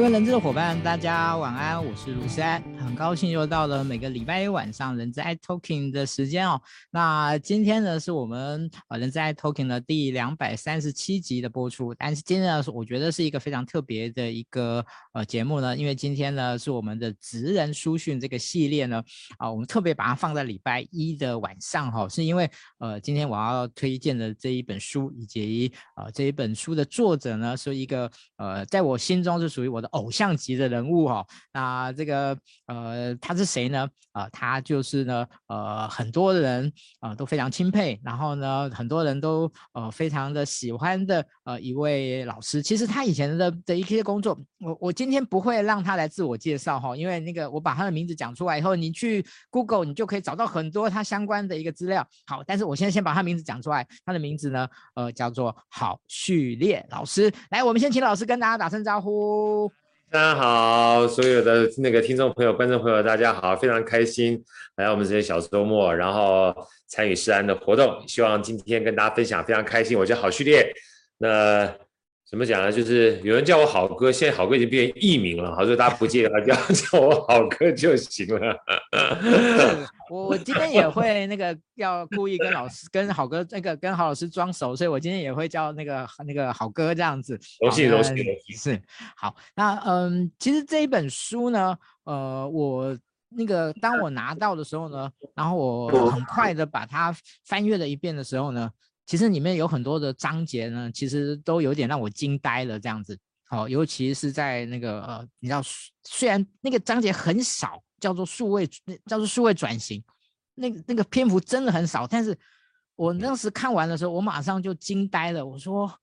各位人资的伙伴，大家晚安，我是卢山，很高兴又到了每个礼拜一晚上人资 iTalking 的时间哦。那今天呢，是我们呃人资 iTalking 的第两百三十七集的播出，但是今天呢，是我觉得是一个非常特别的一个呃节目呢，因为今天呢是我们的职人书讯这个系列呢，啊、我们特别把它放在礼拜一的晚上哈、哦，是因为呃今天我要推荐的这一本书以及呃这一本书的作者呢是一个呃在我心中是属于我的。偶像级的人物哈、哦，那这个呃呃他是谁呢？呃，他就是呢呃很多人啊、呃、都非常钦佩，然后呢很多人都呃非常的喜欢的呃一位老师。其实他以前的的一些工作，我我今天不会让他来自我介绍哈，因为那个我把他的名字讲出来以后，你去 Google 你就可以找到很多他相关的一个资料。好，但是我现在先把他名字讲出来，他的名字呢呃叫做郝序列老师。来，我们先请老师跟大家打声招呼。大家好，所有的那个听众朋友、观众朋友，大家好，非常开心来到我们这些小周末，然后参与诗安的活动。希望今天跟大家分享，非常开心。我叫郝旭烈，那怎么讲呢？就是有人叫我好哥，现在好哥已经变成艺名了，好，所以大家不介意的话，叫 叫我好哥就行了。我我今天也会那个要故意跟老师跟好哥那个跟郝老师装熟，所以我今天也会叫那个那个好哥这样子。荣幸荣幸荣幸。是好，那嗯，其实这一本书呢，呃，我那个当我拿到的时候呢，然后我很快的把它翻阅了一遍的时候呢，其实里面有很多的章节呢，其实都有点让我惊呆了这样子。好，尤其是在那个呃，你知道，虽然那个章节很少。叫做数位，叫做数位转型，那个那个篇幅真的很少，但是我当时看完的时候，我马上就惊呆了。我说，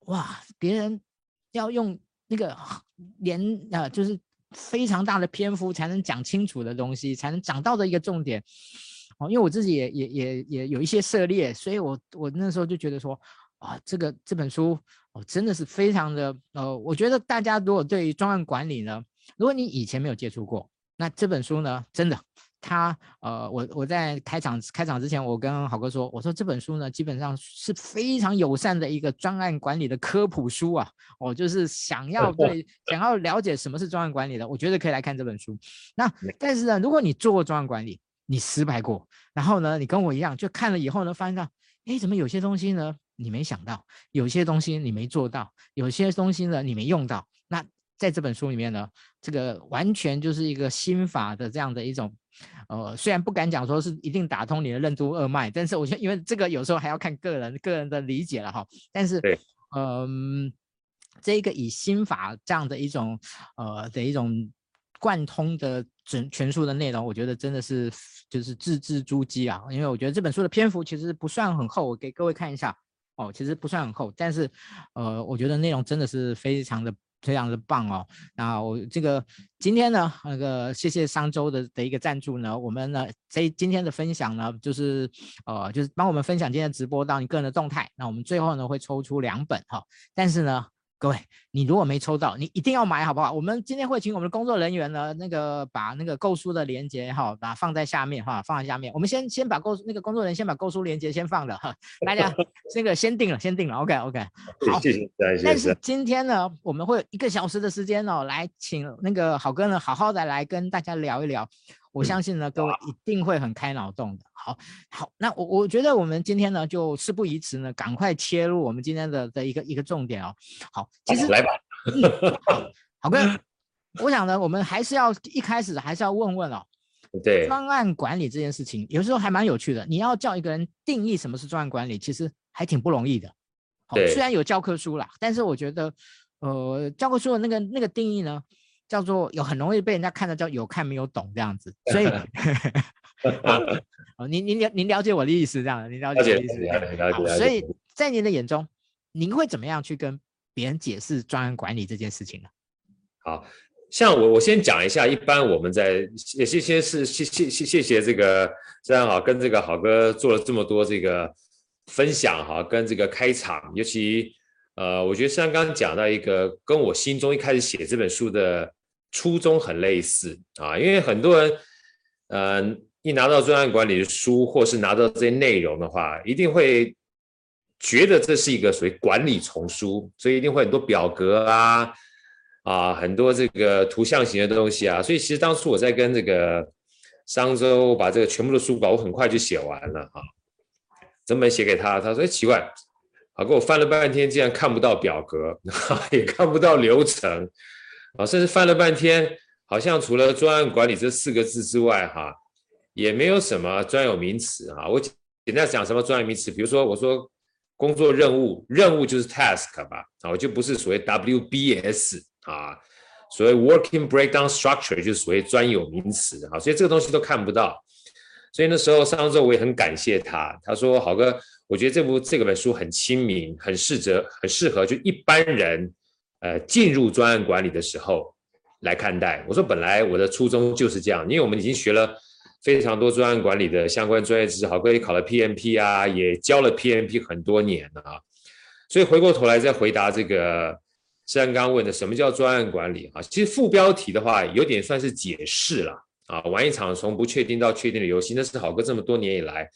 哇，别人要用那个连啊，就是非常大的篇幅才能讲清楚的东西，才能讲到的一个重点。哦，因为我自己也也也也有一些涉猎，所以我我那时候就觉得说，啊，这个这本书哦，真的是非常的呃，我觉得大家如果对于专案管理呢，如果你以前没有接触过。那这本书呢，真的，他呃，我我在开场开场之前，我跟郝哥说，我说这本书呢，基本上是非常友善的一个专案管理的科普书啊。我就是想要 对想要了解什么是专案管理的，我觉得可以来看这本书。那但是呢，如果你做过专案管理，你失败过，然后呢，你跟我一样，就看了以后呢，发现到，哎，怎么有些东西呢，你没想到，有些东西你没做到，有些东西呢，你没用到，那。在这本书里面呢，这个完全就是一个心法的这样的一种，呃，虽然不敢讲说是一定打通你的任督二脉，但是我觉得，因为这个有时候还要看个人个人的理解了哈。但是，嗯、呃，这个以心法这样的一种，呃的一种贯通的整全书的内容，我觉得真的是就是字字珠玑啊。因为我觉得这本书的篇幅其实不算很厚，我给各位看一下哦，其实不算很厚，但是，呃，我觉得内容真的是非常的。非常的棒哦，那我这个今天呢，那个谢谢商周的的一个赞助呢，我们呢这今天的分享呢，就是呃就是帮我们分享今天直播到你个人的动态，那我们最后呢会抽出两本哈，但是呢。各位，你如果没抽到，你一定要买，好不好？我们今天会请我们的工作人员呢，那个把那个购书的链接哈，把它放在下面哈，放在下面。我们先先把购那个工作人员先把购书链接先放了哈，大家那个先定了，先定了，OK OK。好，谢谢，谢谢。但是今天呢，我们会有一个小时的时间哦，来请那个好哥呢，好好的来跟大家聊一聊。我相信呢，各位一定会很开脑洞的。好，好，那我我觉得我们今天呢，就事不宜迟呢，赶快切入我们今天的的一个一个重点哦。好，其实来吧，好，郝哥，我想呢，我们还是要一开始还是要问问哦。对，专案管理这件事情，有时候还蛮有趣的。你要叫一个人定义什么是专案管理，其实还挺不容易的。好，虽然有教科书啦，但是我觉得，呃，教科书的那个那个定义呢，叫做有很容易被人家看到叫有看没有懂这样子，所以，哦，您您了您了解我的意思这样，您了解我的意思。所以在您的眼中，您会怎么样去跟别人解释专案管理这件事情呢？好像我我先讲一下，一般我们在也谢谢是谢谢谢谢谢这个这样好跟这个好哥做了这么多这个分享哈，跟这个开场，尤其呃，我觉得像刚刚讲到一个跟我心中一开始写这本书的。初衷很类似啊，因为很多人，呃，一拿到专案管理的书，或是拿到这些内容的话，一定会觉得这是一个属于管理丛书，所以一定会很多表格啊，啊，很多这个图像型的东西啊，所以其实当初我在跟这个商周把这个全部的书稿，我很快就写完了啊，整本写给他，他说哎奇怪，好，给我翻了半天，竟然看不到表格，也看不到流程，啊，甚至翻了半天，好像除了专案管理这四个字之外，哈，也没有什么专有名词啊，我。简单讲什么专有名词，比如说我说工作任务，任务就是 task 吧，啊，我就不是所谓 WBS 啊，所谓 working breakdown structure 就是所谓专有名词啊，所以这个东西都看不到。所以那时候上周我也很感谢他，他说好哥，我觉得这部这个本书很亲民，很适合，很适合就一般人呃进入专案管理的时候来看待。我说本来我的初衷就是这样，因为我们已经学了。非常多专案管理的相关专业知识，好哥也考了 PMP 啊，也教了 PMP 很多年了啊，所以回过头来再回答这个施安刚问的什么叫专案管理啊？其实副标题的话有点算是解释了啊，玩一场从不确定到确定的游戏，那是好哥这么多年以来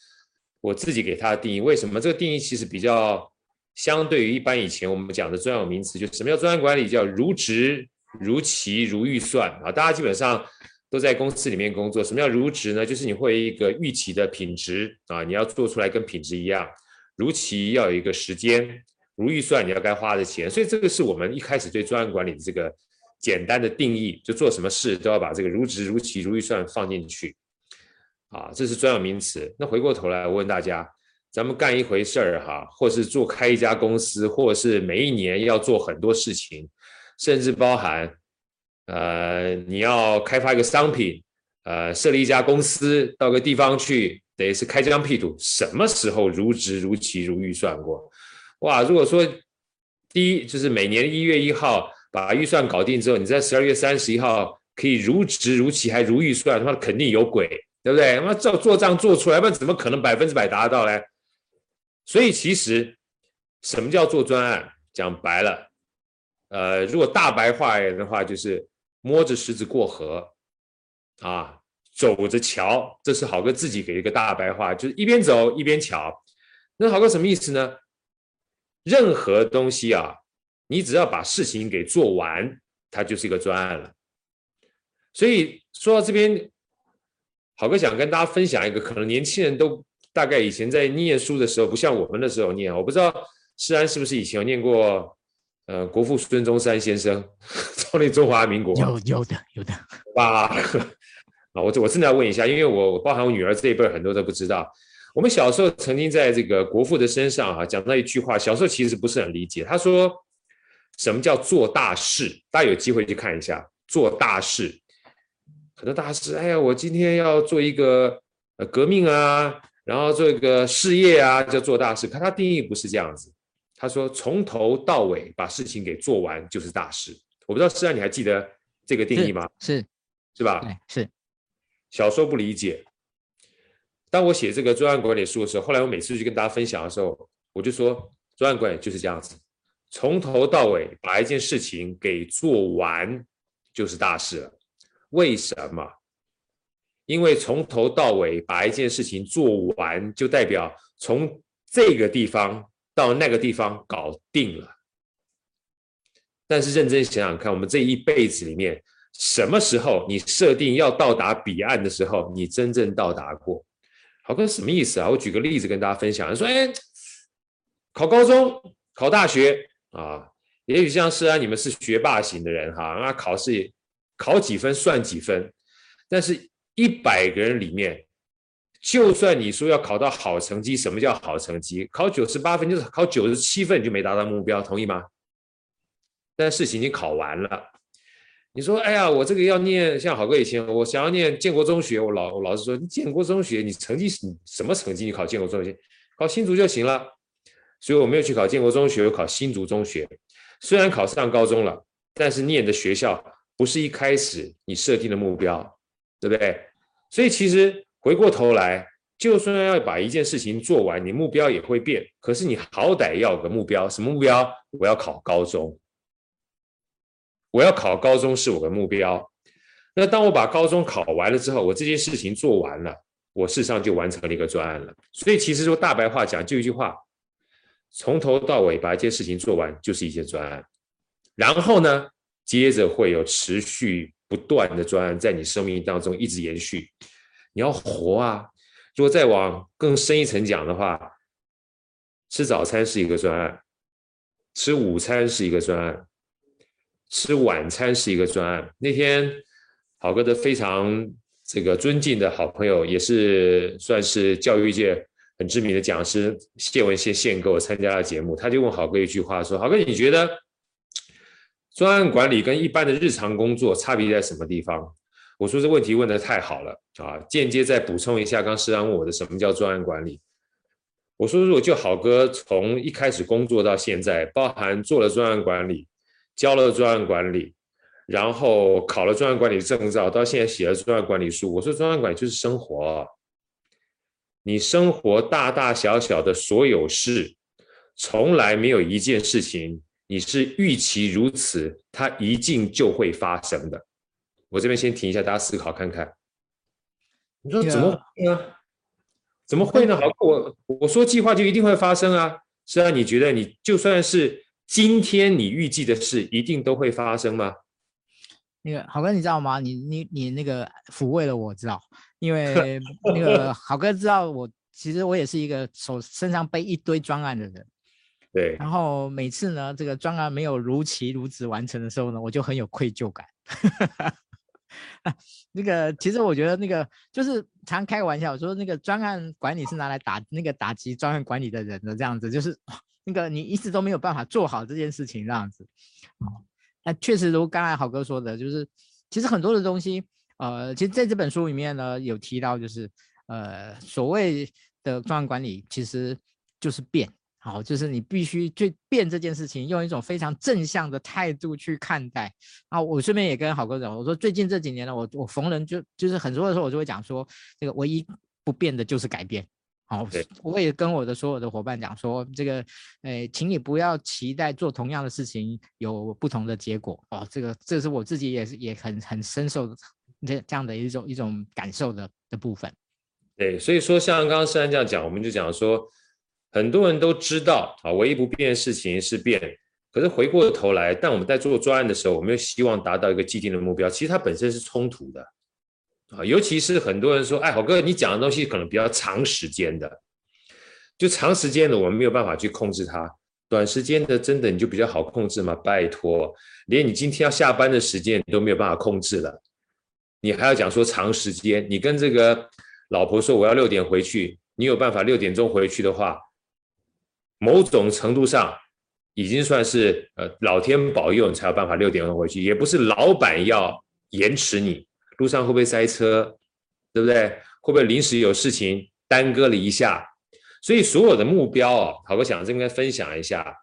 我自己给他的定义。为什么这个定义其实比较相对于一般以前我们讲的专有名词，就什么叫专案管理？叫如职如期如预算啊，大家基本上。都在公司里面工作，什么叫如职呢？就是你会一个预期的品质啊，你要做出来跟品质一样。如期要有一个时间，如预算你要该花的钱。所以这个是我们一开始对专案管理的这个简单的定义，就做什么事都要把这个如职、如期、如预算放进去啊，这是专有名词。那回过头来，我问大家，咱们干一回事儿哈，或是做开一家公司，或是每一年要做很多事情，甚至包含。呃，你要开发一个商品，呃，设立一家公司，到个地方去，得是开疆辟土，什么时候如职如期如预算过？哇，如果说第一就是每年一月一号把预算搞定之后，你在十二月三十一号可以如职如期还如预算，他妈肯定有鬼，对不对？他妈照做账做出来，不然怎么可能百分之百达到嘞？所以其实什么叫做专案？讲白了，呃，如果大白话的话，就是。摸着石子过河，啊，走着瞧，这是好哥自己给一个大白话，就是一边走一边瞧。那好哥什么意思呢？任何东西啊，你只要把事情给做完，它就是一个专案了。所以说到这边，好哥想跟大家分享一个，可能年轻人都大概以前在念书的时候，不像我们那时候念，我不知道施安是不是以前有念过。呃，国父孙中山先生 创立中华民国，有有的有的。哇，啊，我我真的要问一下，因为我包含我女儿这一辈很多都不知道。我们小时候曾经在这个国父的身上，啊，讲到一句话，小时候其实不是很理解。他说，什么叫做大事？大家有机会去看一下，做大事。很多大事，哎呀，我今天要做一个呃革命啊，然后做一个事业啊，叫做大事。可他定义不是这样子。他说：“从头到尾把事情给做完就是大事。”我不知道施安，你还记得这个定义吗？是是，是吧？是。小时候不理解。当我写这个专案管理书的时候，后来我每次去跟大家分享的时候，我就说专案管理就是这样子，从头到尾把一件事情给做完就是大事了。为什么？因为从头到尾把一件事情做完，就代表从这个地方。到那个地方搞定了，但是认真想想看，我们这一辈子里面，什么时候你设定要到达彼岸的时候，你真正到达过？好哥什么意思啊？我举个例子跟大家分享，说，哎，考高中、考大学啊，也许像是啊，你们是学霸型的人哈，那考试考几分算几分，但是一百个人里面。就算你说要考到好成绩，什么叫好成绩？考九十八分就是考九十七分，你就没达到目标，同意吗？但事情已经考完了。你说，哎呀，我这个要念，像好哥以前，我想要念建国中学，我老我老师说，你建国中学，你成绩是什么成绩？你考建国中学，考新竹就行了。所以我没有去考建国中学，我考新竹中学。虽然考上高中了，但是念的学校不是一开始你设定的目标，对不对？所以其实。回过头来，就算要把一件事情做完，你目标也会变。可是你好歹要有个目标，什么目标？我要考高中。我要考高中是我的目标。那当我把高中考完了之后，我这件事情做完了，我事实上就完成了一个专案了。所以其实说大白话讲，就一句话：从头到尾把一件事情做完，就是一件专案。然后呢，接着会有持续不断的专案在你生命当中一直延续。你要活啊！如果再往更深一层讲的话，吃早餐是一个专案，吃午餐是一个专案，吃晚餐是一个专案。那天好哥的非常这个尊敬的好朋友，也是算是教育界很知名的讲师谢文宪宪哥，我参加了节目，他就问好哥一句话说：“好哥，你觉得专案管理跟一般的日常工作差别在什么地方？”我说这问题问得太好了啊！间接再补充一下，刚施安问我的什么叫专案管理？我说如果就好哥从一开始工作到现在，包含做了专案管理，教了专案管理，然后考了专案管理证照，到现在写了专案管理书。我说专案管理就是生活，你生活大大小小的所有事，从来没有一件事情你是预期如此，它一定就会发生的。我这边先停一下，大家思考看看。你说怎么会呢？怎么会呢？好，我我说计划就一定会发生啊？是啊，你觉得你就算是今天你预计的事，一定都会发生吗？那个好哥，你知道吗？你你你那个抚慰了我，知道？因为 那个好哥知道我，其实我也是一个手身上背一堆专案的人。对。然后每次呢，这个专案没有如期如职完成的时候呢，我就很有愧疚感。啊，那个其实我觉得那个就是常开玩笑说，那个专案管理是拿来打那个打击专案管理的人的这样子，就是 那个你一直都没有办法做好这件事情这样子。哦，那确实如刚才好哥说的，就是其实很多的东西，呃，其实在这本书里面呢有提到，就是呃所谓的专案管理其实就是变。好，就是你必须去变这件事情，用一种非常正向的态度去看待。啊，我顺便也跟好哥讲，我说最近这几年呢，我我逢人就就是很多的时候，我就会讲说，这个唯一不变的就是改变。好，我也跟我的所有的伙伴讲说，这个，呃，请你不要期待做同样的事情有不同的结果。哦，这个这是我自己也是也很很深受这这样的一种一种感受的的部分。对，所以说像刚刚施安这样讲，我们就讲说。很多人都知道啊，唯一不变的事情是变。可是回过头来，但我们在做专案的时候，我们又希望达到一个既定的目标，其实它本身是冲突的啊。尤其是很多人说：“哎，好哥，你讲的东西可能比较长时间的，就长时间的我们没有办法去控制它，短时间的真的你就比较好控制吗？拜托，连你今天要下班的时间你都没有办法控制了，你还要讲说长时间？你跟这个老婆说我要六点回去，你有办法六点钟回去的话？”某种程度上，已经算是呃老天保佑你才有办法六点钟回去，也不是老板要延迟你，路上会不会塞车，对不对？会不会临时有事情耽搁了一下？所以所有的目标啊，好哥想这边分享一下，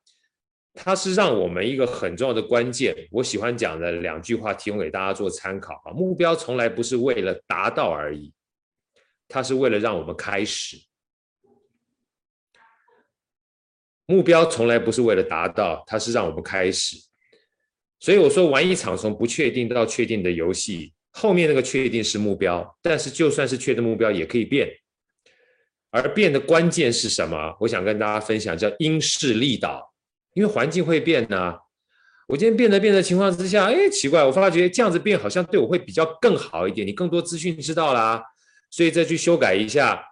它是让我们一个很重要的关键。我喜欢讲的两句话，提供给大家做参考啊。目标从来不是为了达到而已，它是为了让我们开始。目标从来不是为了达到，它是让我们开始。所以我说，玩一场从不确定到确定的游戏，后面那个确定是目标，但是就算是确定目标，也可以变。而变的关键是什么？我想跟大家分享，叫因势利导。因为环境会变呢。我今天变着变的情况之下，哎，奇怪，我发觉这样子变好像对我会比较更好一点。你更多资讯知道啦，所以再去修改一下。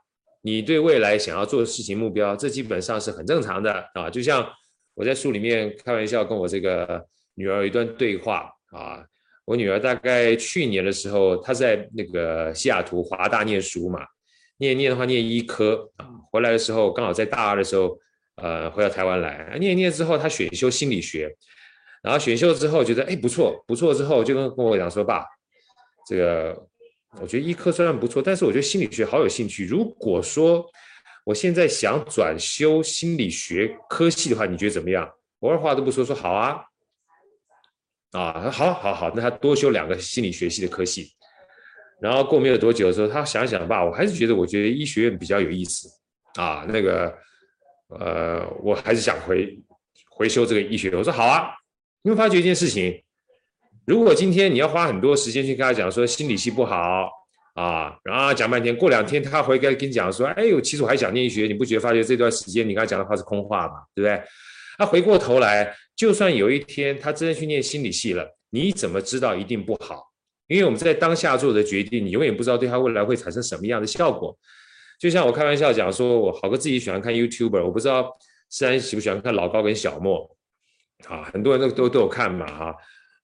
你对未来想要做的事情目标，这基本上是很正常的啊。就像我在书里面开玩笑跟我这个女儿有一段对话啊。我女儿大概去年的时候，她在那个西雅图华大念书嘛，念念的话念医科啊。回来的时候刚好在大二的时候，呃，回到台湾来念念之后，她选修心理学，然后选修之后觉得哎不错不错，之后就跟跟我讲说，爸，这个。我觉得医科虽然不错，但是我觉得心理学好有兴趣。如果说我现在想转修心理学科系的话，你觉得怎么样？我二话都不说，说好啊，啊，好，好，好，那他多修两个心理学系的科系。然后过没有多久的时候，他想想吧，我还是觉得我觉得医学院比较有意思啊。那个，呃，我还是想回回修这个医学。我说好啊，因为发觉一件事情。如果今天你要花很多时间去跟他讲说心理系不好啊，然后讲半天，过两天他回来跟你讲说，哎呦，其实我还想念学，你不觉得发觉这段时间你跟他讲的话是空话吗？对不对？他回过头来，就算有一天他真的去念心理系了，你怎么知道一定不好？因为我们在当下做的决定，你永远不知道对他未来会产生什么样的效果。就像我开玩笑讲说，我好哥自己喜欢看 YouTuber，我不知道思安喜不喜欢看老高跟小莫啊？很多人都都都有看嘛哈。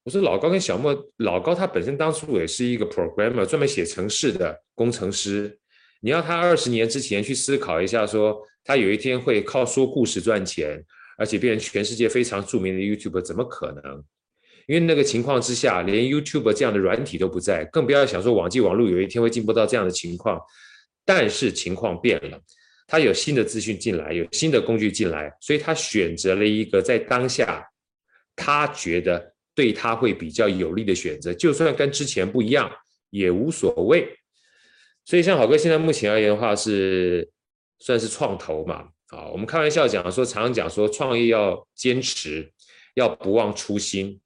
我说老高跟小莫，老高他本身当初也是一个 programmer，专门写程式的工程师。你要他二十年之前去思考一下，说他有一天会靠说故事赚钱，而且变成全世界非常著名的 YouTuber，怎么可能？因为那个情况之下，连 YouTuber 这样的软体都不在，更不要想说网际网络有一天会进步到这样的情况。但是情况变了，他有新的资讯进来，有新的工具进来，所以他选择了一个在当下他觉得对他会比较有利的选择，就算跟之前不一样也无所谓。所以，像好哥现在目前而言的话，是算是创投嘛？啊，我们开玩笑讲说，常常讲说，创业要坚持，要不忘初心。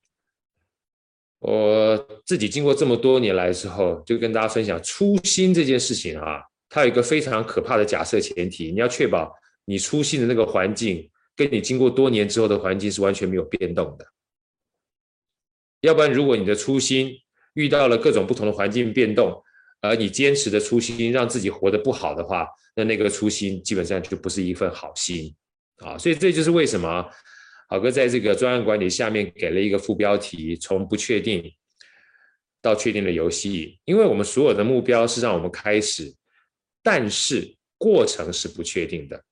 我自己经过这么多年来之后，就跟大家分享初心这件事情啊，它有一个非常可怕的假设前提，你要确保你初心的那个环境，跟你经过多年之后的环境是完全没有变动的。要不然，如果你的初心遇到了各种不同的环境变动，而你坚持的初心让自己活得不好的话，那那个初心基本上就不是一份好心啊！所以这就是为什么好哥在这个专案管理下面给了一个副标题：从不确定到确定的游戏。因为我们所有的目标是让我们开始，但是过程是不确定的，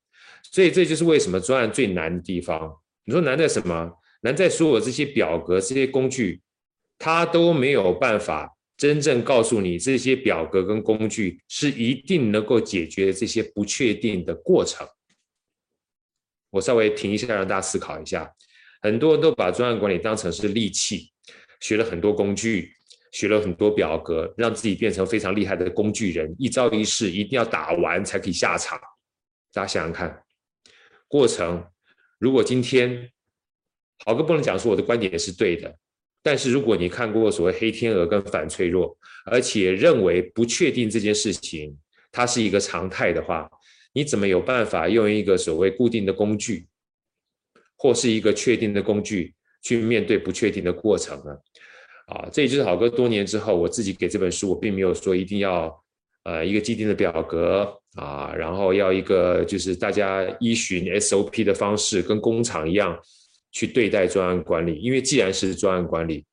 所以这就是为什么专案最难的地方。你说难在什么？难在所有这些表格、这些工具，它都没有办法。真正告诉你，这些表格跟工具是一定能够解决这些不确定的过程。我稍微停一下，让大家思考一下。很多人都把专案管理当成是利器，学了很多工具，学了很多表格，让自己变成非常厉害的工具人，一招一式一定要打完才可以下场。大家想想看，过程如果今天好哥不能讲说我的观点也是对的。但是如果你看过所谓黑天鹅跟反脆弱，而且认为不确定这件事情它是一个常态的话，你怎么有办法用一个所谓固定的工具，或是一个确定的工具去面对不确定的过程呢？啊，这也就是好哥多年之后，我自己给这本书，我并没有说一定要呃一个既定的表格啊，然后要一个就是大家依循 SOP 的方式，跟工厂一样。去对待专案管理，因为既然是专案管理，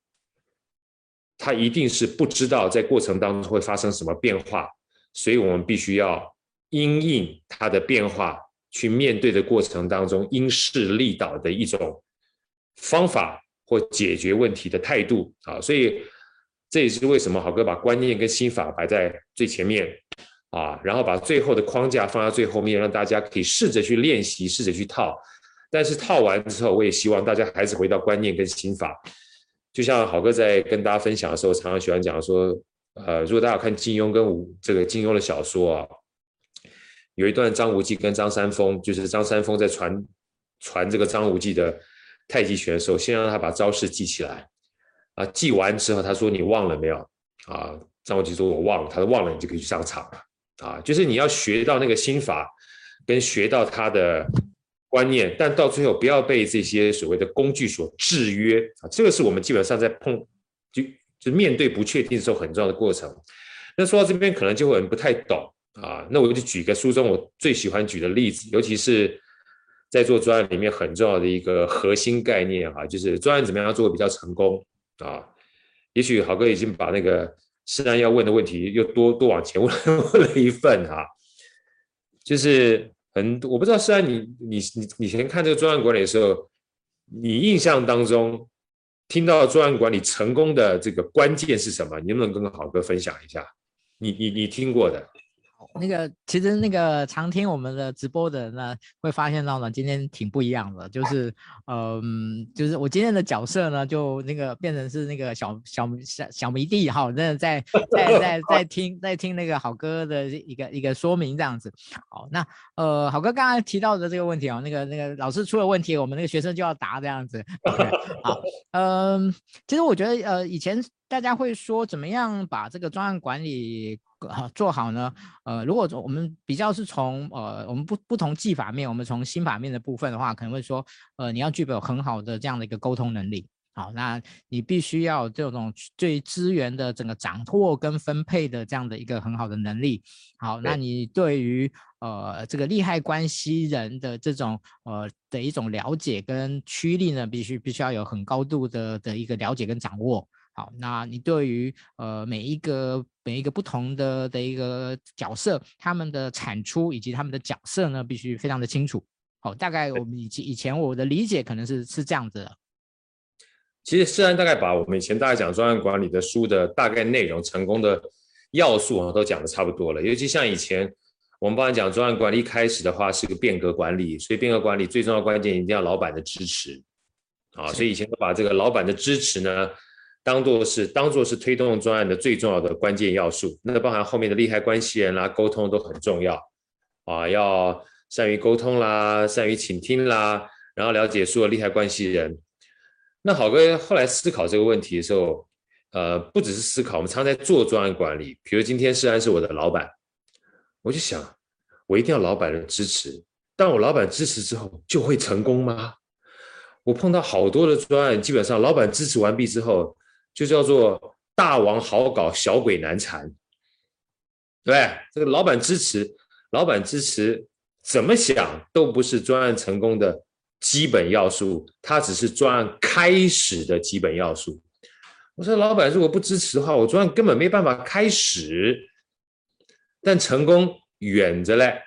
他一定是不知道在过程当中会发生什么变化，所以我们必须要因应它的变化去面对的过程当中因势利导的一种方法或解决问题的态度啊，所以这也是为什么好哥把观念跟心法摆在最前面啊，然后把最后的框架放在最后面，让大家可以试着去练习，试着去套。但是套完之后，我也希望大家还是回到观念跟心法。就像好哥在跟大家分享的时候，常常喜欢讲说，呃，如果大家看金庸跟吴这个金庸的小说啊，有一段张无忌跟张三丰，就是张三丰在传传这个张无忌的太极拳的时候，先让他把招式记起来啊，记完之后他说你忘了没有啊？张无忌说我忘了，他说忘了你就可以去上场了啊，就是你要学到那个心法，跟学到他的。观念，但到最后不要被这些所谓的工具所制约啊！这个是我们基本上在碰就就面对不确定的时候很重要的过程。那说到这边，可能就会很不太懂啊。那我就举个书中我最喜欢举的例子，尤其是在做专案里面很重要的一个核心概念啊，就是专案怎么样做比较成功啊？也许好哥已经把那个思安要问的问题又多多往前问 问了一份哈，就是。很，我不知道虽然，你你你以前看这个专案管理的时候，你印象当中听到专案管理成功的这个关键是什么？你能不能跟好哥分享一下？你你你听过的？那个其实那个常听我们的直播的人呢，会发现到呢，今天挺不一样的，就是嗯，就是我今天的角色呢，就那个变成是那个小小小小迷弟哈，真的在 在在在听在听那个好哥的一个一个说明这样子。好，那呃，好哥刚才提到的这个问题哦，那个那个老师出了问题，我们那个学生就要答这样子。Okay, 好，嗯，其实我觉得呃，以前大家会说怎么样把这个专案管理。好做好呢？呃，如果我们比较是从呃我们不不同技法面，我们从心法面的部分的话，可能会说，呃，你要具备有很好的这样的一个沟通能力好，那你必须要这种对资源的整个掌握跟分配的这样的一个很好的能力。好，那你对于呃这个利害关系人的这种呃的一种了解跟驱力呢，必须必须要有很高度的的一个了解跟掌握。好，那你对于呃每一个每一个不同的的一个角色，他们的产出以及他们的角色呢，必须非常的清楚。好，大概我们以前以前我的理解可能是是这样子的。其实虽然大概把我们以前大概讲专案管理的书的大概内容、成功的要素啊，都讲的差不多了。尤其像以前我们帮你讲专案管理，一开始的话是个变革管理，所以变革管理最重要的关键一定要老板的支持啊。所以以前都把这个老板的支持呢，当做是当做是推动专案的最重要的关键要素。那包含后面的利害关系人啦、沟通都很重要啊，要善于沟通啦，善于倾听啦，然后了解所有利害关系人。那好哥后来思考这个问题的时候，呃，不只是思考，我们常在做专案管理。比如今天世安是我的老板，我就想，我一定要老板的支持。当我老板支持之后，就会成功吗？我碰到好多的专案，基本上老板支持完毕之后，就叫做大王好搞，小鬼难缠，对？这个老板支持，老板支持，怎么想都不是专案成功的。基本要素，它只是专案开始的基本要素。我说，老板如果不支持的话，我专案根本没办法开始。但成功远着嘞。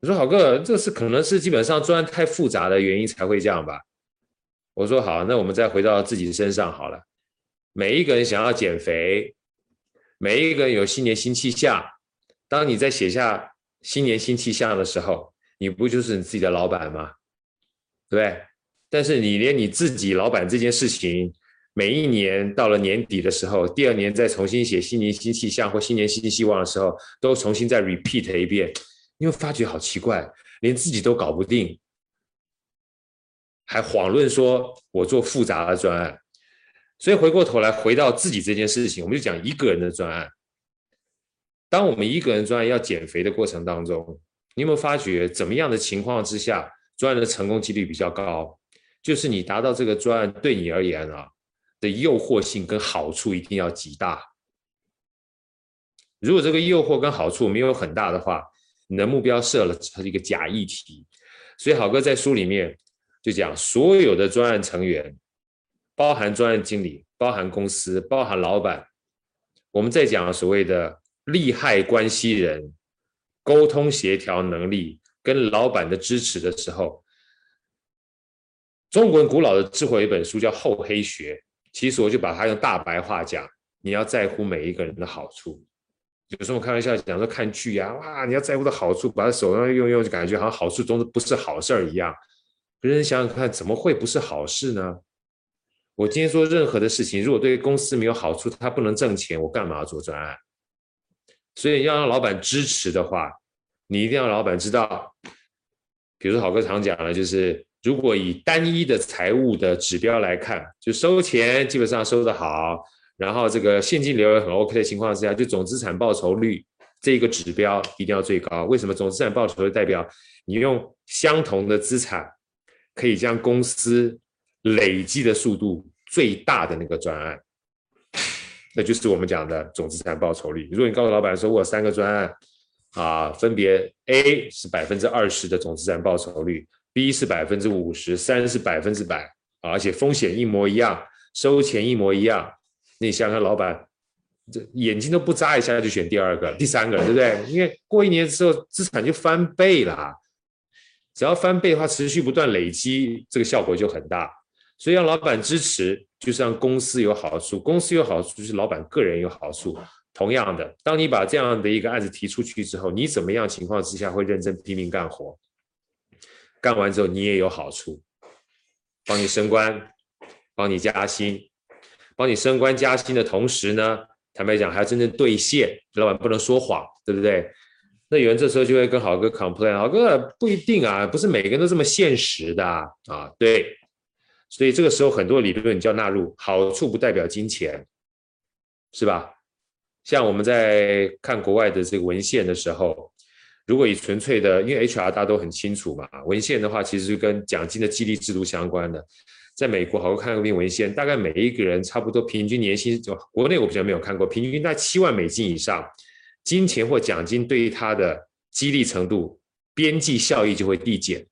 我说，好哥，这是可能是基本上专案太复杂的原因才会这样吧？我说好，那我们再回到自己身上好了。每一个人想要减肥，每一个人有新年新气象。当你在写下新年新气象的时候，你不就是你自己的老板吗？对，但是你连你自己老板这件事情，每一年到了年底的时候，第二年再重新写新年新气象或新年新希望的时候，都重新再 repeat 一遍，你会发觉好奇怪，连自己都搞不定，还谎论说我做复杂的专案，所以回过头来回到自己这件事情，我们就讲一个人的专案。当我们一个人专案要减肥的过程当中，你有没有发觉怎么样的情况之下？专案的成功几率比较高，就是你达到这个专案对你而言啊的诱惑性跟好处一定要极大。如果这个诱惑跟好处没有很大的话，你的目标设了它是一个假议题。所以好哥在书里面就讲，所有的专案成员，包含专业经理，包含公司，包含老板，我们在讲所谓的利害关系人，沟通协调能力。跟老板的支持的时候，中国人古老的智慧有一本书叫《厚黑学》，其实我就把它用大白话讲：你要在乎每一个人的好处。有时候我开玩笑讲说看剧、啊，哇，你要在乎的好处，把它手上用用，就感觉好像好处总是不是好事儿一样。别人想想看，怎么会不是好事呢？我今天说任何的事情，如果对公司没有好处，他不能挣钱，我干嘛要做专案？所以要让老板支持的话。你一定要让老板知道，比如说郝哥常讲的，就是如果以单一的财务的指标来看，就收钱基本上收得好，然后这个现金流也很 OK 的情况之下，就总资产报酬率这个指标一定要最高。为什么总资产报酬率代表你用相同的资产可以将公司累积的速度最大的那个专案，那就是我们讲的总资产报酬率。如果你告诉老板说我三个专案。啊，分别 A 是百分之二十的总资产报酬率，B 是百分之五十，三是百分之百，而且风险一模一样，收钱一模一样。那你想想，老板这眼睛都不眨一下就选第二个、第三个，对不对？因为过一年之后资产就翻倍了，只要翻倍的话，持续不断累积，这个效果就很大。所以让老板支持，就是让公司有好处，公司有好处就是老板个人有好处。同样的，当你把这样的一个案子提出去之后，你怎么样情况之下会认真拼命干活？干完之后你也有好处，帮你升官，帮你加薪，帮你升官加薪的同时呢，坦白讲还要真正兑现，老板不能说谎，对不对？那有人这时候就会跟豪哥 complain，郝哥不一定啊，不是每个人都这么现实的啊，啊，对，所以这个时候很多理论你就要纳入，好处不代表金钱，是吧？像我们在看国外的这个文献的时候，如果以纯粹的，因为 HR 大家都很清楚嘛，文献的话其实是跟奖金的激励制度相关的。在美国好好看过一篇文献，大概每一个人差不多平均年薪，就国内我比较没有看过，平均在七万美金以上，金钱或奖金对于他的激励程度、边际效益就会递减。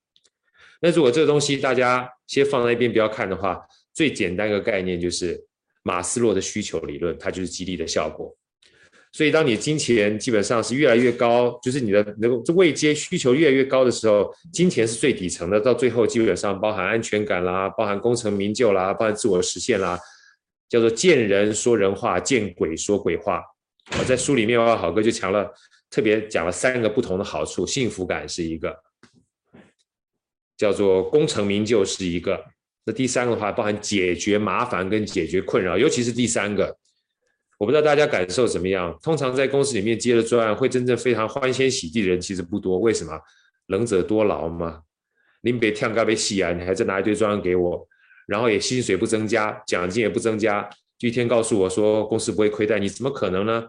那如果这个东西大家先放在一边不要看的话，最简单一个概念就是马斯洛的需求理论，它就是激励的效果。所以当你金钱基本上是越来越高，就是你的能够位阶需求越来越高的时候，金钱是最底层的，到最后基本上包含安全感啦，包含功成名就啦，包含自我实现啦，叫做见人说人话，见鬼说鬼话。我在书里面，我好哥就强了，特别讲了三个不同的好处，幸福感是一个。叫做功成名就是一个，那第三个的话包含解决麻烦跟解决困扰，尤其是第三个，我不知道大家感受怎么样。通常在公司里面接了专案，会真正非常欢天喜地的人其实不多。为什么？能者多劳嘛。您别跳咖啡戏啊，你还在拿一堆专案给我，然后也薪水不增加，奖金也不增加，就一天告诉我说公司不会亏待你，怎么可能呢？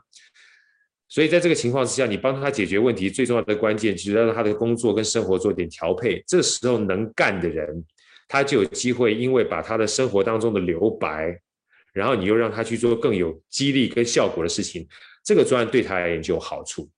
所以在这个情况之下，你帮他解决问题最重要的关键，就是让他的工作跟生活做点调配。这时候能干的人，他就有机会，因为把他的生活当中的留白，然后你又让他去做更有激励跟效果的事情，这个专案对他而言就有好处。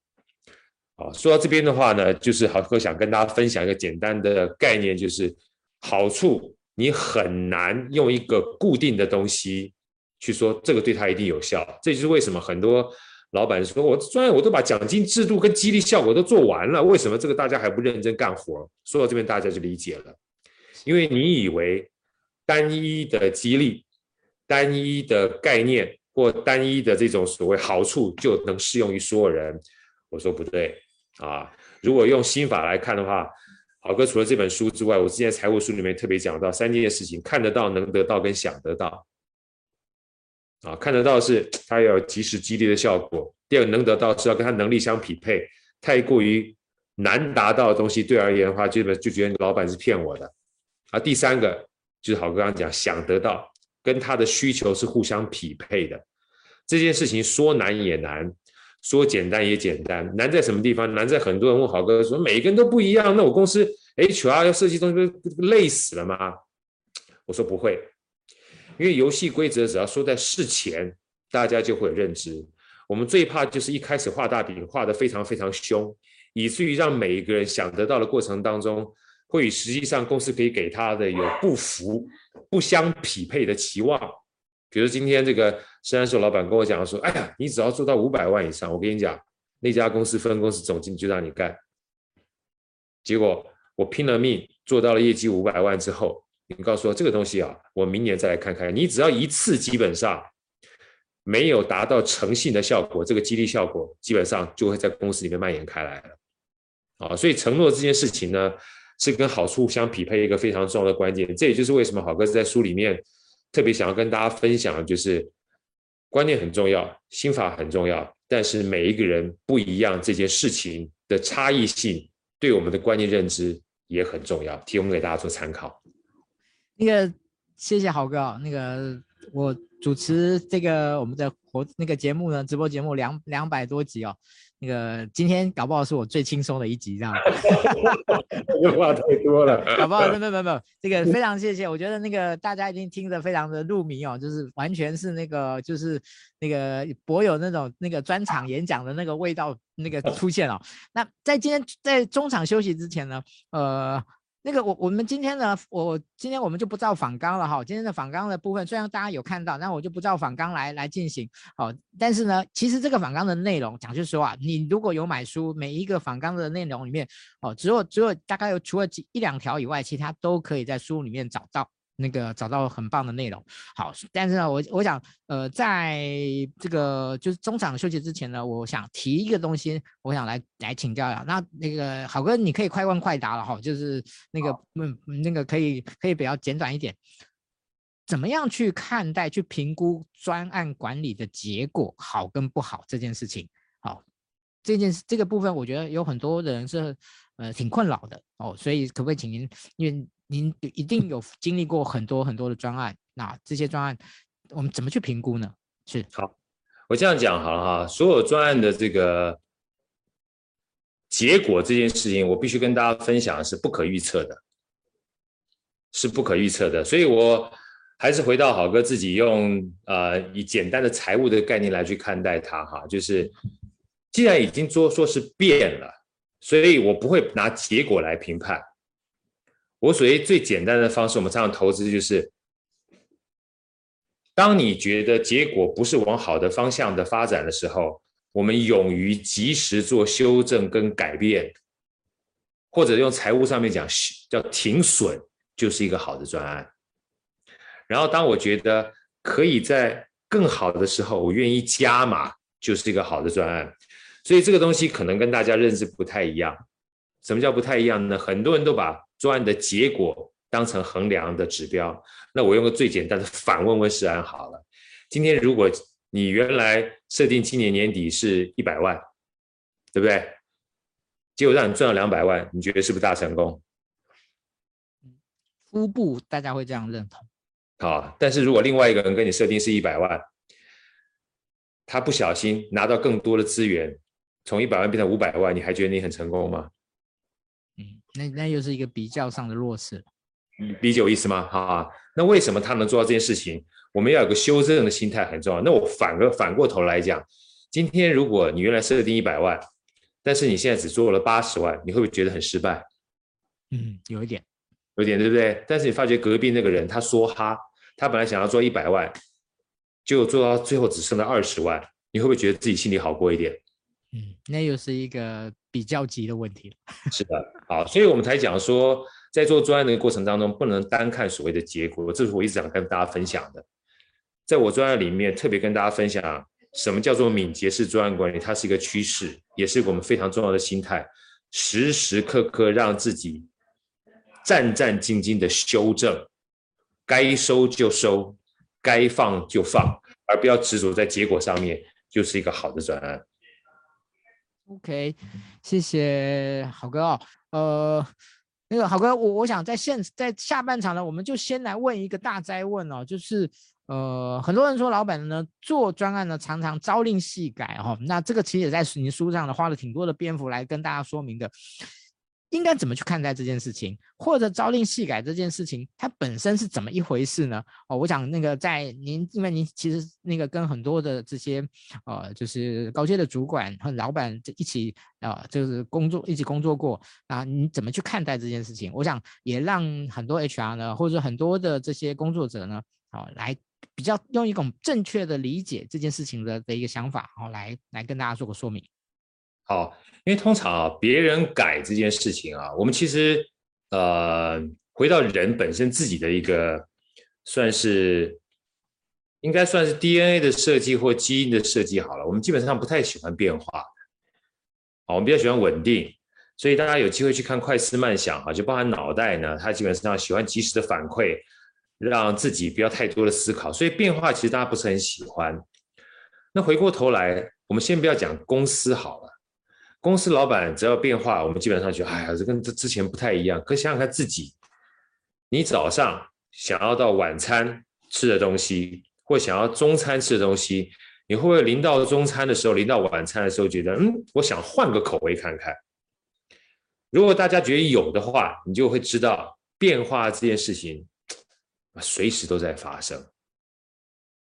啊，说到这边的话呢，就是好哥想跟大家分享一个简单的概念，就是好处你很难用一个固定的东西去说这个对他一定有效。这就是为什么很多。老板说：“我专业我都把奖金制度跟激励效果都做完了，为什么这个大家还不认真干活？”说到这边，大家就理解了，因为你以为单一的激励、单一的概念或单一的这种所谓好处就能适用于所有人。我说不对啊！如果用心法来看的话，好哥除了这本书之外，我之前财务书里面特别讲到三件事情：看得到、能得到跟想得到。啊，看得到是他要有及时激励的效果。第二个能得到是要跟他能力相匹配。太过于难达到的东西，对而言的话，就就觉得老板是骗我的。啊，第三个就是好哥刚刚讲，想得到跟他的需求是互相匹配的。这件事情说难也难，说简单也简单。难在什么地方？难在很多人问好哥说，每一个人都不一样，那我公司 HR 要设计东西，不累死了吗？我说不会。因为游戏规则只要说在事前，大家就会有认知。我们最怕就是一开始画大饼画得非常非常凶，以至于让每一个人想得到的过程当中，会与实际上公司可以给他的有不符、不相匹配的期望。比如今天这个深安寿老板跟我讲说：“哎呀，你只要做到五百万以上，我跟你讲，那家公司分公司总经理就让你干。”结果我拼了命做到了业绩五百万之后。你告诉我这个东西啊，我明年再来看看。你只要一次基本上没有达到诚信的效果，这个激励效果基本上就会在公司里面蔓延开来。啊，所以承诺这件事情呢，是跟好处相匹配一个非常重要的关键。这也就是为什么好哥在书里面特别想要跟大家分享，就是观念很重要，心法很重要，但是每一个人不一样，这件事情的差异性对我们的观念认知也很重要，提供给大家做参考。那个，谢谢豪哥啊。那个，我主持这个我们的活那个节目呢，直播节目两两百多集哦。那个今天搞不好是我最轻松的一集，这样。话太多了。搞不好，没有没有没有，这个非常谢谢。我觉得那个大家一定听得非常的入迷哦，就是完全是那个就是那个博友那种那个专场演讲的那个味道那个出现了哦。那在今天在中场休息之前呢，呃。那个我我们今天呢，我今天我们就不照仿纲了哈。今天的仿纲的部分，虽然大家有看到，那我就不照仿纲来来进行。好，但是呢，其实这个仿纲的内容，讲句实话，你如果有买书，每一个仿纲的内容里面，哦，只有只有大概有除了几一两条以外，其他都可以在书里面找到。那个找到很棒的内容，好，但是呢，我我想，呃，在这个就是中场休息之前呢，我想提一个东西，我想来来请教一下。那那个好哥，你可以快问快答了哈，就是那个嗯，那个可以可以比较简短一点，怎么样去看待去评估专案管理的结果好跟不好这件事情？好，这件事这个部分，我觉得有很多人是呃挺困扰的哦，所以可不可以请您因为。您一定有经历过很多很多的专案，那这些专案我们怎么去评估呢？是好，我这样讲好了哈，所有专案的这个结果这件事情，我必须跟大家分享是不可预测的。是不可预测的，所以我还是回到好哥自己用呃以简单的财务的概念来去看待它哈，就是既然已经说说是变了，所以我不会拿结果来评判。我所谓最简单的方式，我们常常投资就是，当你觉得结果不是往好的方向的发展的时候，我们勇于及时做修正跟改变，或者用财务上面讲叫停损，就是一个好的专案。然后，当我觉得可以在更好的时候，我愿意加码，就是一个好的专案。所以这个东西可能跟大家认知不太一样。什么叫不太一样呢？很多人都把专案的结果当成衡量的指标。那我用个最简单的反问问世安好了。今天如果你原来设定今年年底是一百万，对不对？结果让你赚了两百万，你觉得是不是大成功？初步大家会这样认同。好，但是如果另外一个人跟你设定是一百万，他不小心拿到更多的资源，从一百万变成五百万，你还觉得你很成功吗？嗯，那那又是一个比较上的弱势。理解我意思吗？哈，那为什么他能做到这件事情？我们要有个修正的心态很重要。那我反个反过头来讲，今天如果你原来设定一百万，但是你现在只做了八十万，你会不会觉得很失败？嗯，有一点，有一点，对不对？但是你发觉隔壁那个人他说哈。他本来想要做一百万，就做到最后只剩了二十万，你会不会觉得自己心里好过一点？嗯，那又是一个比较急的问题。是的，好，所以我们才讲说，在做专案的过程当中，不能单看所谓的结果，这是我一直想跟大家分享的。在我专案里面，特别跟大家分享什么叫做敏捷式专案管理，它是一个趋势，也是我们非常重要的心态，时时刻刻让自己战战兢兢的修正。该收就收，该放就放，而不要执着在结果上面，就是一个好的专案。OK，谢谢郝哥哦。呃，那个好哥，我我想在现在下半场呢，我们就先来问一个大灾问哦，就是呃，很多人说老板呢做专案呢常常朝令夕改哈、哦，那这个其实也在您书上呢花了挺多的篇幅来跟大家说明的。应该怎么去看待这件事情，或者朝令夕改这件事情，它本身是怎么一回事呢？哦，我想那个在您，因为您其实那个跟很多的这些呃，就是高阶的主管和老板一起啊、呃，就是工作一起工作过啊，你怎么去看待这件事情？我想也让很多 HR 呢，或者很多的这些工作者呢，哦，来比较用一种正确的理解这件事情的的一个想法，哦，来来跟大家做个说明。好，因为通常啊，别人改这件事情啊，我们其实呃，回到人本身自己的一个，算是应该算是 DNA 的设计或基因的设计好了。我们基本上不太喜欢变化，好，我们比较喜欢稳定。所以大家有机会去看快思慢想啊，就包含脑袋呢，它基本上喜欢及时的反馈，让自己不要太多的思考。所以变化其实大家不是很喜欢。那回过头来，我们先不要讲公司好了。公司老板只要变化，我们基本上觉得，哎呀，这跟这之前不太一样。可想想看自己，你早上想要到晚餐吃的东西，或想要中餐吃的东西，你会不会临到中餐的时候，临到晚餐的时候，觉得，嗯，我想换个口味看看？如果大家觉得有的话，你就会知道变化这件事情，随时都在发生，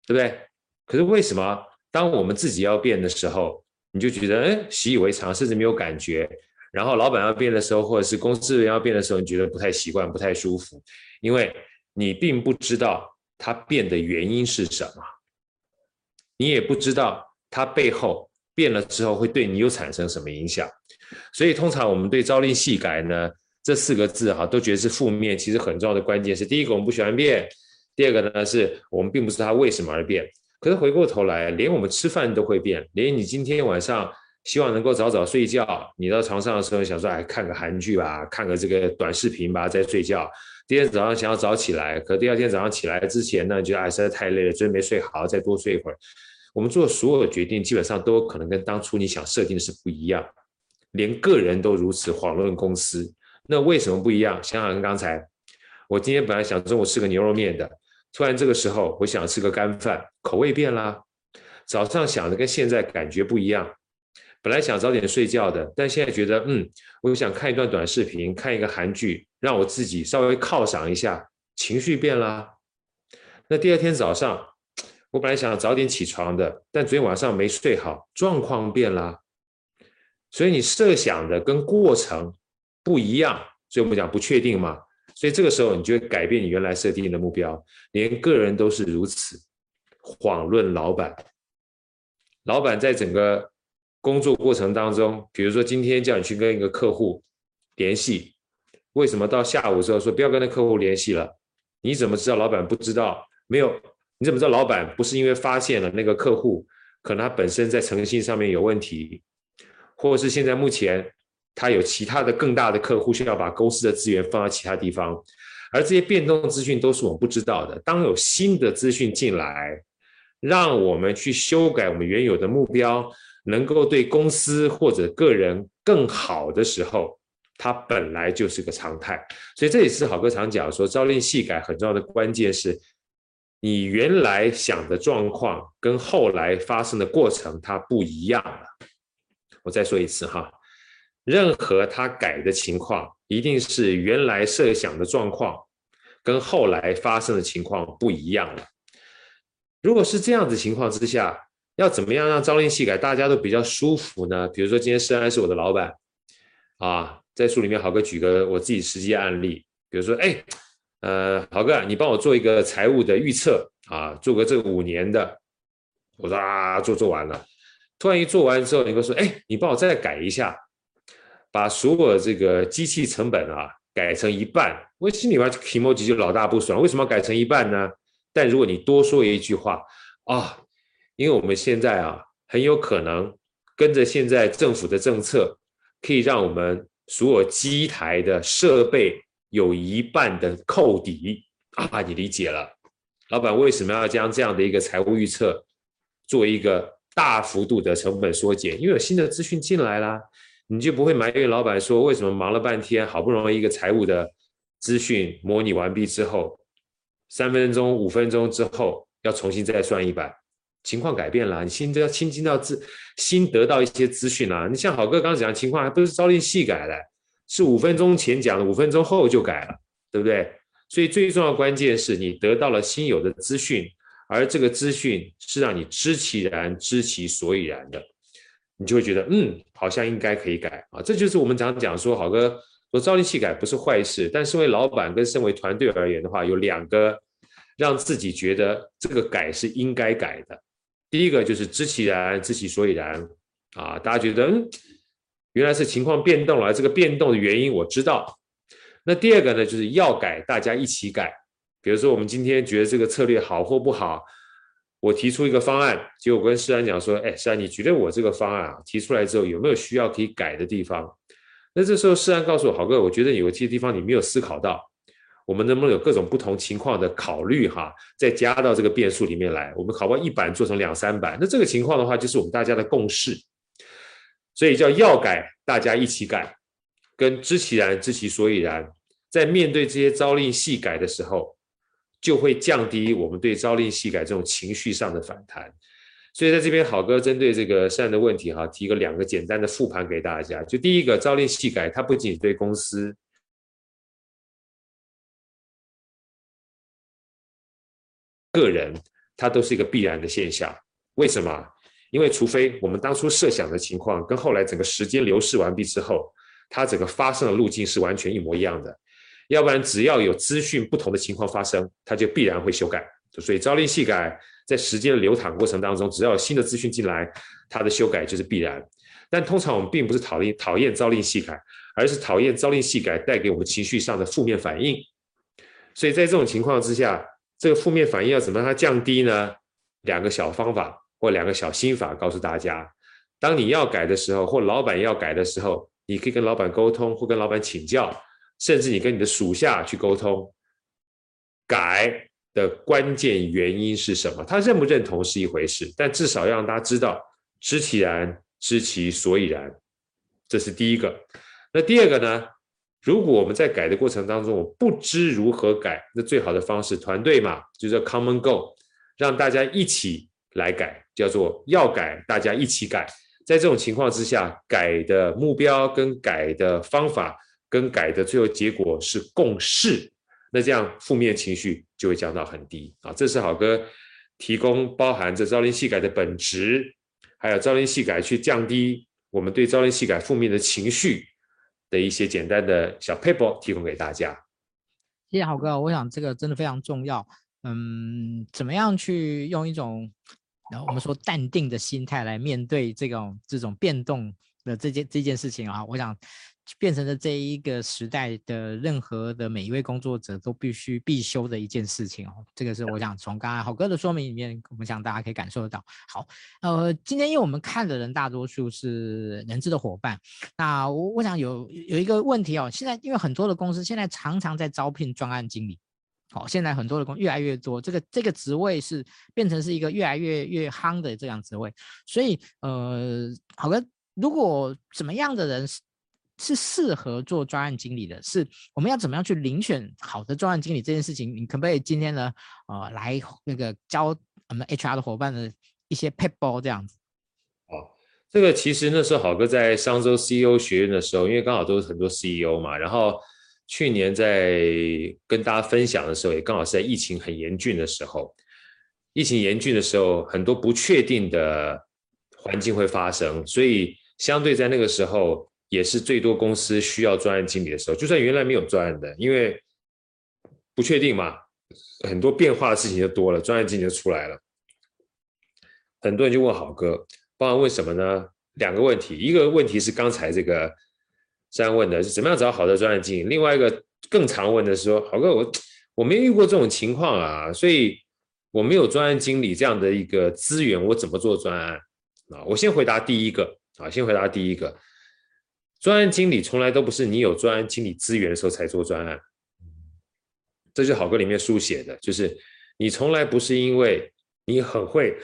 对不对？可是为什么当我们自己要变的时候，你就觉得哎，习以为常，甚至没有感觉。然后老板要变的时候，或者是公司人要变的时候，你觉得不太习惯，不太舒服，因为你并不知道它变的原因是什么，你也不知道它背后变了之后会对你有产生什么影响。所以通常我们对“朝令夕改”呢这四个字哈，都觉得是负面。其实很重要的关键是，第一个我们不喜欢变，第二个呢是我们并不知道它为什么而变。可是回过头来，连我们吃饭都会变，连你今天晚上希望能够早早睡觉，你到床上的时候想说，哎，看个韩剧吧，看个这个短视频吧，再睡觉。第二天早上想要早起来，可第二天早上起来之前呢，觉得哎实在太累了，昨天没睡好，再多睡一会儿。我们做所有决定，基本上都可能跟当初你想设定的是不一样，连个人都如此，遑论公司。那为什么不一样？想想刚才，我今天本来想中午吃个牛肉面的。突然这个时候，我想吃个干饭，口味变啦。早上想的跟现在感觉不一样。本来想早点睡觉的，但现在觉得，嗯，我想看一段短视频，看一个韩剧，让我自己稍微犒赏一下，情绪变啦。那第二天早上，我本来想早点起床的，但昨天晚上没睡好，状况变啦。所以你设想的跟过程不一样，所以我们讲不确定嘛。所以这个时候你就会改变你原来设定的目标，连个人都是如此。遑论老板，老板在整个工作过程当中，比如说今天叫你去跟一个客户联系，为什么到下午之后说不要跟那客户联系了？你怎么知道老板不知道？没有，你怎么知道老板不是因为发现了那个客户可能他本身在诚信上面有问题，或者是现在目前他有其他的更大的客户需要把公司的资源放到其他地方，而这些变动资讯都是我们不知道的。当有新的资讯进来，让我们去修改我们原有的目标，能够对公司或者个人更好的时候，它本来就是个常态。所以这也是好哥常讲说，朝令夕改很重要的关键是，你原来想的状况跟后来发生的过程它不一样了。我再说一次哈，任何他改的情况，一定是原来设想的状况跟后来发生的情况不一样了。如果是这样子情况之下，要怎么样让朝令夕改大家都比较舒服呢？比如说今天施安是我的老板，啊，在书里面豪哥举个我自己实际案例，比如说，哎，呃，豪哥，你帮我做一个财务的预测啊，做个这五年的，我说啊，做做完了，突然一做完之后，你会说，哎，你帮我再改一下，把所有这个机器成本啊改成一半，我心里边 kimoji 就老大不爽，为什么要改成一半呢？但如果你多说一句话啊，因为我们现在啊，很有可能跟着现在政府的政策，可以让我们所有机台的设备有一半的扣抵啊，你理解了？老板为什么要将这样的一个财务预测做一个大幅度的成本缩减？因为有新的资讯进来啦，你就不会埋怨老板说为什么忙了半天，好不容易一个财务的资讯模拟完毕之后。三分钟、五分钟之后要重新再算一版，情况改变了，你新都要新听到资，新得到一些资讯了。你像郝哥刚刚讲的情况，还不是朝令夕改的，是五分钟前讲的，五分钟后就改了，对不对？所以最重要关键是你得到了新有的资讯，而这个资讯是让你知其然、知其所以然的，你就会觉得嗯，好像应该可以改啊。这就是我们常讲说，好哥。说朝令夕改不是坏事，但身为老板跟身为团队而言的话，有两个让自己觉得这个改是应该改的。第一个就是知其然，知其所以然啊，大家觉得嗯，原来是情况变动了，这个变动的原因我知道。那第二个呢，就是要改，大家一起改。比如说我们今天觉得这个策略好或不好，我提出一个方案，结果跟施安讲说，哎，施安，你觉得我这个方案啊提出来之后有没有需要可以改的地方？那这时候，施安告诉我，郝哥，我觉得有些地方你没有思考到，我们能不能有各种不同情况的考虑哈，再加到这个变数里面来？我们好不好一版做成两三版？那这个情况的话，就是我们大家的共识，所以叫要改，大家一起改，跟知其然，知其所以然，在面对这些朝令夕改的时候，就会降低我们对朝令夕改这种情绪上的反弹。所以在这边，好哥针对这个善的问题哈，提个两个简单的复盘给大家。就第一个，朝令夕改，它不仅对公司、个人，它都是一个必然的现象。为什么？因为除非我们当初设想的情况跟后来整个时间流逝完毕之后，它整个发生的路径是完全一模一样的。要不然，只要有资讯不同的情况发生，它就必然会修改。所以朝令夕改。在时间的流淌过程当中，只要有新的资讯进来，它的修改就是必然。但通常我们并不是讨厌讨厌朝令夕改，而是讨厌朝令夕改带给我们情绪上的负面反应。所以在这种情况之下，这个负面反应要怎么让它降低呢？两个小方法或两个小心法告诉大家：当你要改的时候，或老板要改的时候，你可以跟老板沟通，或跟老板请教，甚至你跟你的属下去沟通，改。的关键原因是什么？他认不认同是一回事，但至少要让大家知道，知其然，知其所以然，这是第一个。那第二个呢？如果我们在改的过程当中，我不知如何改，那最好的方式，团队嘛，就叫 common go”，让大家一起来改，叫做要改，大家一起改。在这种情况之下，改的目标跟改的方法更改的最后结果是共识，那这样负面情绪就会降到很低啊。这是好哥提供包含着朝令夕改的本质，还有朝令夕改去降低我们对朝令夕改负面的情绪的一些简单的小 paper，提供给大家。谢谢好哥，我想这个真的非常重要。嗯，怎么样去用一种，然后我们说淡定的心态来面对这种这种变动的这件这件事情啊？我想。变成了这一个时代的任何的每一位工作者都必须必修的一件事情哦。这个是我想从刚才好哥的说明里面，我们想大家可以感受得到。好，呃，今天因为我们看的人大多数是人资的伙伴，那我我想有有一个问题哦，现在因为很多的公司现在常常在招聘专案经理，好，现在很多的工越来越多，这个这个职位是变成是一个越来越越夯的这样职位，所以呃，好哥，如果怎么样的人是适合做专案经理的，是我们要怎么样去遴选好的专案经理这件事情，你可不可以今天呢，呃，来那个教我们 HR 的伙伴的一些撇步这样子？哦，这个其实那时候郝哥在商周 CEO 学院的时候，因为刚好都是很多 CEO 嘛，然后去年在跟大家分享的时候，也刚好是在疫情很严峻的时候，疫情严峻的时候，很多不确定的环境会发生，所以相对在那个时候。也是最多公司需要专案经理的时候，就算原来没有专案的，因为不确定嘛，很多变化的事情就多了，专案经理就出来了。很多人就问好哥，帮我问什么呢？两个问题，一个问题是刚才这个这样问的，是怎么样找好的专案经理？另外一个更常问的是说，好哥，我我没遇过这种情况啊，所以我没有专案经理这样的一个资源，我怎么做专案啊？我先回答第一个啊，先回答第一个。专案经理从来都不是你有专案经理资源的时候才做专案，这是好哥里面书写的，就是你从来不是因为你很会、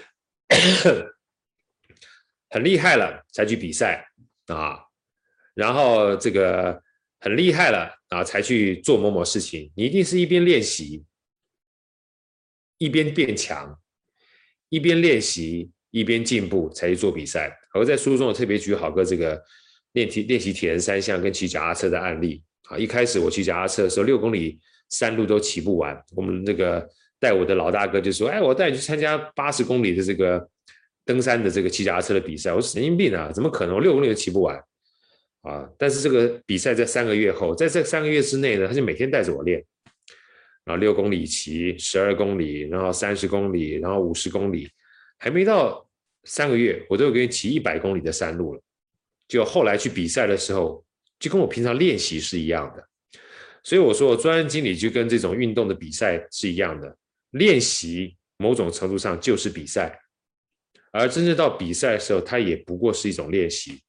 很厉害了才去比赛啊，然后这个很厉害了啊才去做某某事情，你一定是一边练习，一边变强，一边练习一边进步才去做比赛。我在书中我特别举好哥这个。练习练习铁人三项跟骑脚踏车的案例啊，一开始我骑脚踏车的时候，六公里山路都骑不完。我们那个带我的老大哥就说：“哎，我带你去参加八十公里的这个登山的这个骑脚踏车的比赛。”我说：“神经病啊，怎么可能？我六公里都骑不完啊！”但是这个比赛在三个月后，在这三个月之内呢，他就每天带着我练，然后六公里骑，十二公里，然后三十公里，然后五十公里，还没到三个月，我都有给你骑一百公里的山路了。就后来去比赛的时候，就跟我平常练习是一样的，所以我说，专案经理就跟这种运动的比赛是一样的，练习某种程度上就是比赛，而真正到比赛的时候，它也不过是一种练习。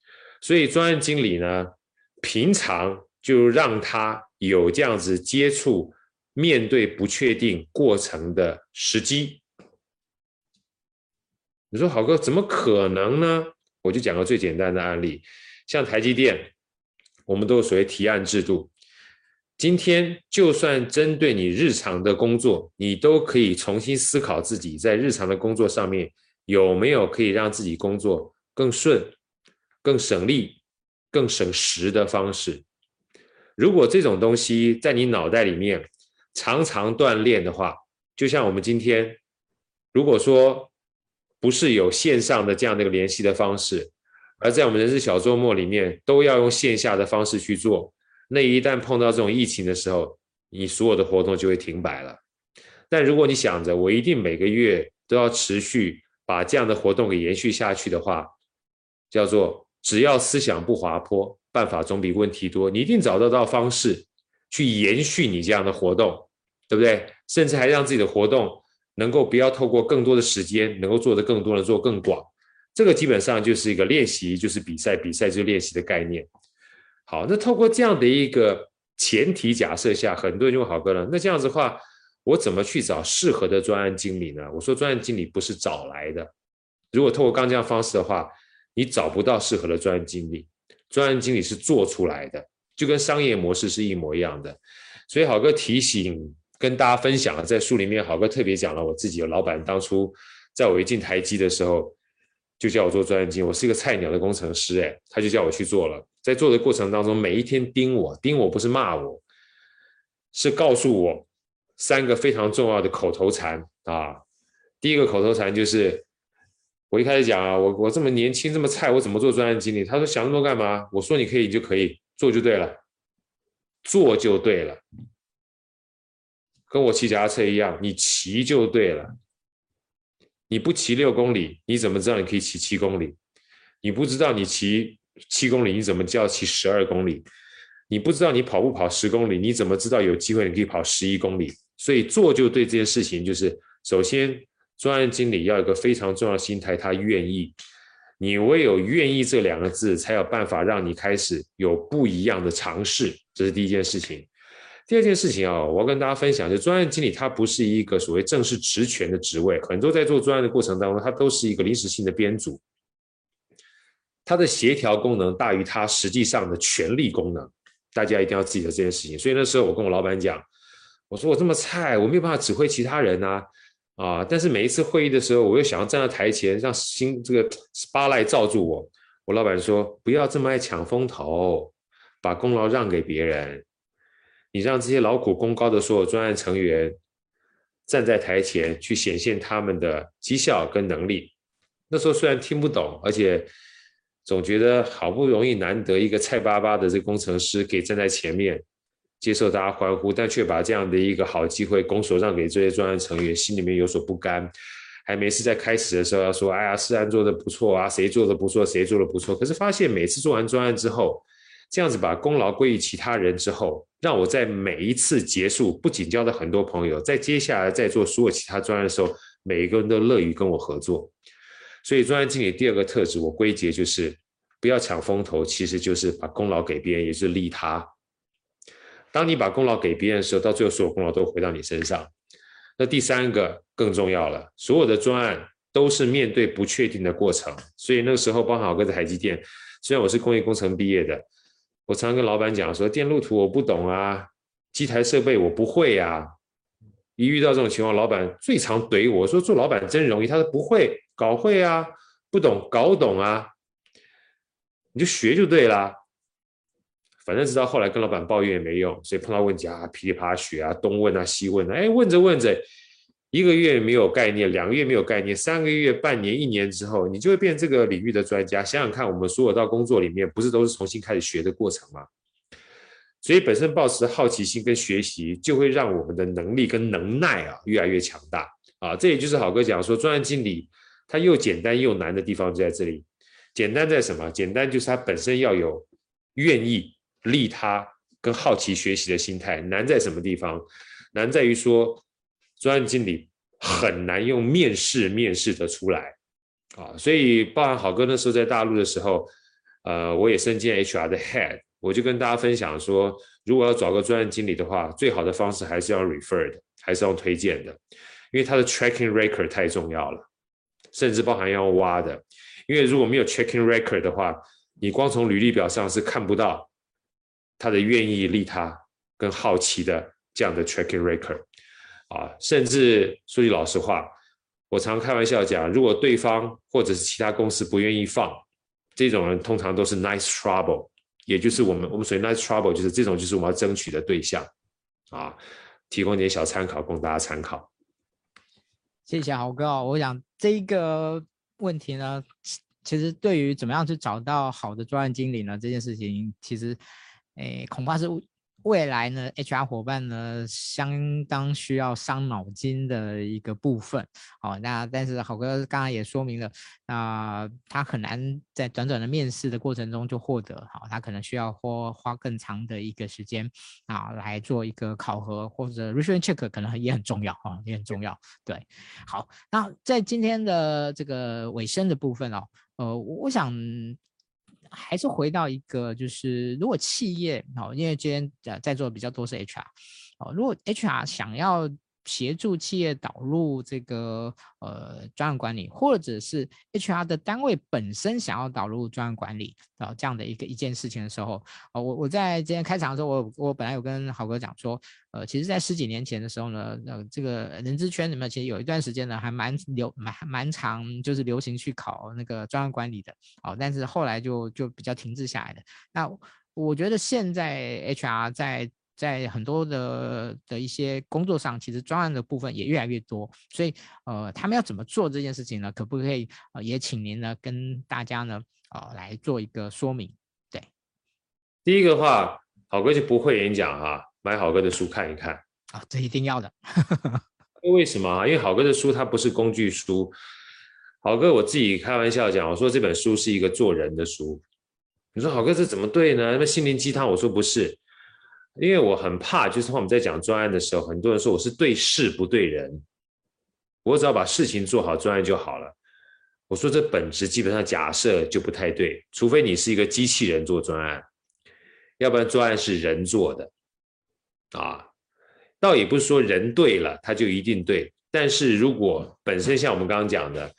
所以专案经理呢，平常就让他有这样子接触、面对不确定过程的时机。你说好哥，怎么可能呢？我就讲个最简单的案例，像台积电，我们都有所谓提案制度。今天就算针对你日常的工作，你都可以重新思考自己在日常的工作上面有没有可以让自己工作更顺、更省力、更省时的方式。如果这种东西在你脑袋里面常常锻炼的话，就像我们今天，如果说。不是有线上的这样的一个联系的方式，而在我们人事小周末里面都要用线下的方式去做。那一旦碰到这种疫情的时候，你所有的活动就会停摆了。但如果你想着我一定每个月都要持续把这样的活动给延续下去的话，叫做只要思想不滑坡，办法总比问题多。你一定找得到方式去延续你这样的活动，对不对？甚至还让自己的活动。能够不要透过更多的时间，能够做得更多，的做更广，这个基本上就是一个练习，就是比赛，比赛就是练习的概念。好，那透过这样的一个前提假设下，很多人就问郝哥了，那这样子的话，我怎么去找适合的专案经理呢？我说专案经理不是找来的，如果透过刚这样方式的话，你找不到适合的专案经理，专案经理是做出来的，就跟商业模式是一模一样的。所以郝哥提醒。跟大家分享了，在书里面，郝哥特别讲了我自己的老板当初在我一进台积的时候，就叫我做专案经理，我是一个菜鸟的工程师，哎，他就叫我去做了。在做的过程当中，每一天盯我，盯我不是骂我，是告诉我三个非常重要的口头禅啊。第一个口头禅就是，我一开始讲啊，我我这么年轻这么菜，我怎么做专案经理？他说想那么多干嘛？我说你可以你就可以做就对了，做就对了，跟我骑脚踏车一样，你骑就对了。你不骑六公里，你怎么知道你可以骑七公里？你不知道你骑七公里，你怎么叫骑十二公里？你不知道你跑步跑十公里，你怎么知道有机会你可以跑十一公里？所以做就对这件事情，就是首先专案经理要有个非常重要的心态，他愿意。你唯有愿意这两个字，才有办法让你开始有不一样的尝试。这是第一件事情。第二件事情啊，我要跟大家分享，就专案经理他不是一个所谓正式职权的职位，很多在做专案的过程当中，他都是一个临时性的编组，他的协调功能大于他实际上的权力功能，大家一定要记得这件事情。所以那时候我跟我老板讲，我说我这么菜，我没有办法指挥其他人啊，啊！但是每一次会议的时候，我又想要站在台前，让新这个 spotlight 罩住我。我老板说，不要这么爱抢风头，把功劳让给别人。你让这些劳苦功高的所有专案成员站在台前去显现他们的绩效跟能力。那时候虽然听不懂，而且总觉得好不容易难得一个菜巴巴的这工程师可以站在前面接受大家欢呼，但却把这样的一个好机会拱手让给这些专案成员，心里面有所不甘。还没事在开始的时候要说：“哎呀，是案做的不错啊，谁做的不错，谁做的不错。”可是发现每次做完专案之后，这样子把功劳归于其他人之后，让我在每一次结束，不仅交到很多朋友，在接下来在做所有其他专案的时候，每一个人都乐于跟我合作。所以专案经理第二个特质，我归结就是不要抢风头，其实就是把功劳给别人，也是利他。当你把功劳给别人的时候，到最后所有功劳都回到你身上。那第三个更重要了，所有的专案都是面对不确定的过程，所以那个时候，包含我跟在台积电，虽然我是工业工程毕业的。我常常跟老板讲说，电路图我不懂啊，机台设备我不会啊。一遇到这种情况，老板最常怼我说：“做老板真容易。”他说：“不会，搞会啊，不懂，搞懂啊，你就学就对了。”反正直到后来跟老板抱怨也没用，所以碰到问题啊，噼里啪啦学啊，东问啊，西问啊，哎，问着问着。一个月没有概念，两个月没有概念，三个月、半年、一年之后，你就会变这个领域的专家。想想看，我们所有到工作里面，不是都是重新开始学的过程吗？所以，本身抱持好奇心跟学习，就会让我们的能力跟能耐啊越来越强大啊。这也就是好哥讲说，专案经理他又简单又难的地方就在这里。简单在什么？简单就是他本身要有愿意利他跟好奇学习的心态。难在什么地方？难在于说。专案经理很难用面试面试得出来啊，所以包含好哥那时候在大陆的时候，呃，我也身兼 HR 的 head，我就跟大家分享说，如果要找个专案经理的话，最好的方式还是要 refer 的，还是要推荐的，因为他的 tracking record 太重要了，甚至包含要挖的，因为如果没有 tracking record 的话，你光从履历表上是看不到他的愿意利他跟好奇的这样的 tracking record。啊，甚至说句老实话，我常开玩笑讲，如果对方或者是其他公司不愿意放这种人，通常都是 nice trouble，也就是我们我们所谓 nice trouble，就是这种就是我们要争取的对象啊。提供点小参考供大家参考。谢谢豪哥，我想这个问题呢，其实对于怎么样去找到好的专案经理呢，这件事情其实，诶，恐怕是。未来呢，HR 伙伴呢，相当需要伤脑筋的一个部分。好、那但是好哥刚刚也说明了，啊、他很难在短短的面试的过程中就获得。好、他可能需要花花更长的一个时间啊，来做一个考核或者 reference check，可能也很重要啊、也很重要。对，好，那在今天的这个尾声的部分哦，呃，我想。还是回到一个，就是如果企业哦，因为今天在在座比较多是 HR 哦，如果 HR 想要协助企业导入这个呃专案管理，或者是 HR 的单位本身想要导入专案管理啊、这样的一个一件事情的时候，啊、我我在今天开场的时候，我我本来有跟郝哥讲说，呃，其实，在十几年前的时候呢，呃，这个人资圈里面其实有一段时间呢，还蛮流蛮蛮长，就是流行去考那个专案管理的，哦、但是后来就就比较停滞下来的。那我觉得现在 HR 在在很多的的一些工作上，其实专案的部分也越来越多，所以呃，他们要怎么做这件事情呢？可不可以呃，也请您呢跟大家呢呃来做一个说明？对，第一个的话，好哥就不会演讲哈，买好哥的书看一看啊，这一定要的。为什么？因为好哥的书它不是工具书，好哥我自己开玩笑讲，我说这本书是一个做人的书。你说好哥这怎么对呢？那心灵鸡汤，我说不是。因为我很怕，就是我们在讲专案的时候，很多人说我是对事不对人，我只要把事情做好，专案就好了。我说这本质基本上假设就不太对，除非你是一个机器人做专案，要不然专案是人做的，啊，倒也不是说人对了他就一定对，但是如果本身像我们刚刚讲的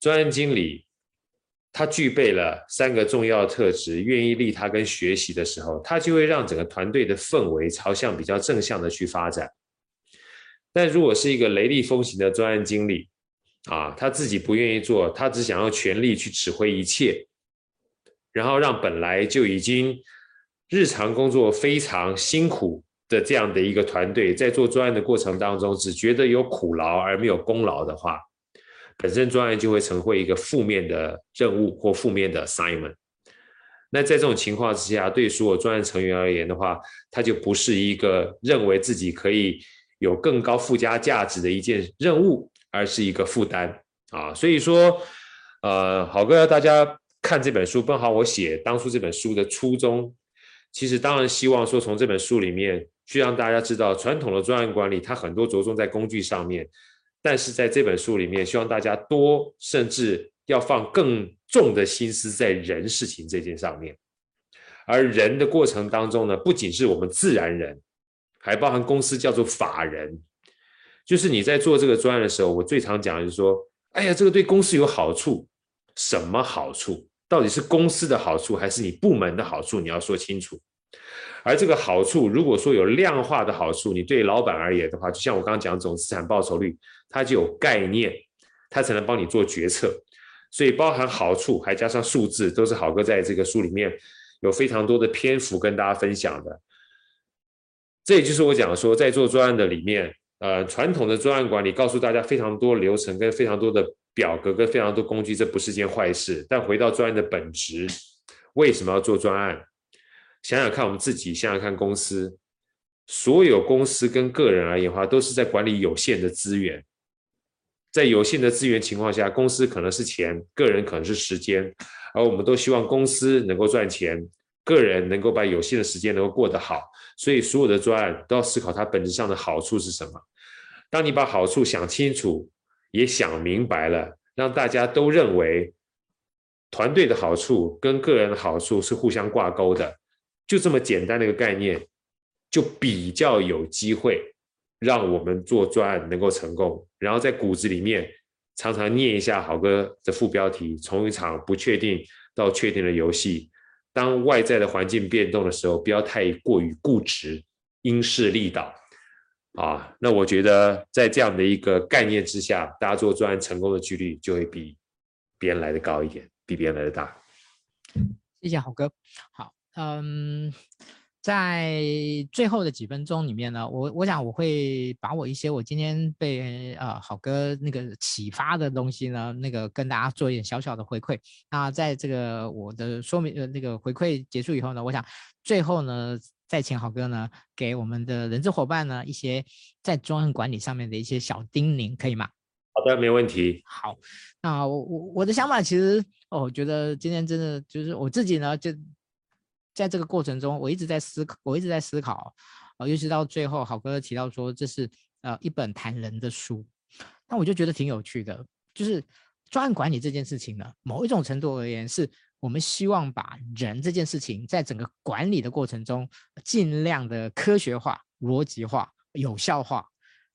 专案经理。他具备了三个重要特质，愿意利他跟学习的时候，他就会让整个团队的氛围朝向比较正向的去发展。但如果是一个雷厉风行的专案经理，啊，他自己不愿意做，他只想要全力去指挥一切，然后让本来就已经日常工作非常辛苦的这样的一个团队，在做专案的过程当中，只觉得有苦劳而没有功劳的话。本身专案就会成为一个负面的任务或负面的 assignment。那在这种情况之下，对所有专案成员而言的话，它就不是一个认为自己可以有更高附加价值的一件任务，而是一个负担啊。所以说，呃，好哥要大家看这本书，包含我写当初这本书的初衷，其实当然希望说从这本书里面去让大家知道，传统的专案管理它很多着重在工具上面。但是在这本书里面，希望大家多甚至要放更重的心思在人事情这件上面，而人的过程当中呢，不仅是我们自然人，还包含公司叫做法人。就是你在做这个专案的时候，我最常讲的就是说，哎呀，这个对公司有好处，什么好处？到底是公司的好处还是你部门的好处？你要说清楚。而这个好处，如果说有量化的好处，你对老板而言的话，就像我刚刚讲总资产报酬率，它就有概念，它才能帮你做决策。所以包含好处，还加上数字，都是好哥在这个书里面有非常多的篇幅跟大家分享的。这也就是我讲说，在做专案的里面，呃，传统的专案管理告诉大家非常多流程跟非常多的表格跟非常多工具，这不是件坏事。但回到专案的本质，为什么要做专案？想想看，我们自己想想看，公司所有公司跟个人而言的话，都是在管理有限的资源。在有限的资源情况下，公司可能是钱，个人可能是时间，而我们都希望公司能够赚钱，个人能够把有限的时间能够过得好。所以，所有的专案都要思考它本质上的好处是什么。当你把好处想清楚，也想明白了，让大家都认为团队的好处跟个人的好处是互相挂钩的。就这么简单的一个概念，就比较有机会让我们做专案能够成功。然后在骨子里面常常念一下郝哥的副标题：从一场不确定到确定的游戏。当外在的环境变动的时候，不要太过于固执，因势利导。啊，那我觉得在这样的一个概念之下，大家做专案成功的几率就会比别人来的高一点，比别人来的大。谢谢豪哥，好。嗯，在最后的几分钟里面呢，我我想我会把我一些我今天被呃好哥那个启发的东西呢，那个跟大家做一点小小的回馈。那在这个我的说明呃那个回馈结束以后呢，我想最后呢再请好哥呢给我们的人资伙伴呢一些在专案管理上面的一些小叮咛，可以吗？好的，没问题。好，那我我我的想法其实哦，我觉得今天真的就是我自己呢就。在这个过程中，我一直在思考，我一直在思考，呃，尤其到最后，好哥提到说这是呃一本谈人的书，那我就觉得挺有趣的。就是专案管理这件事情呢，某一种程度而言，是我们希望把人这件事情在整个管理的过程中，尽量的科学化、逻辑化、有效化，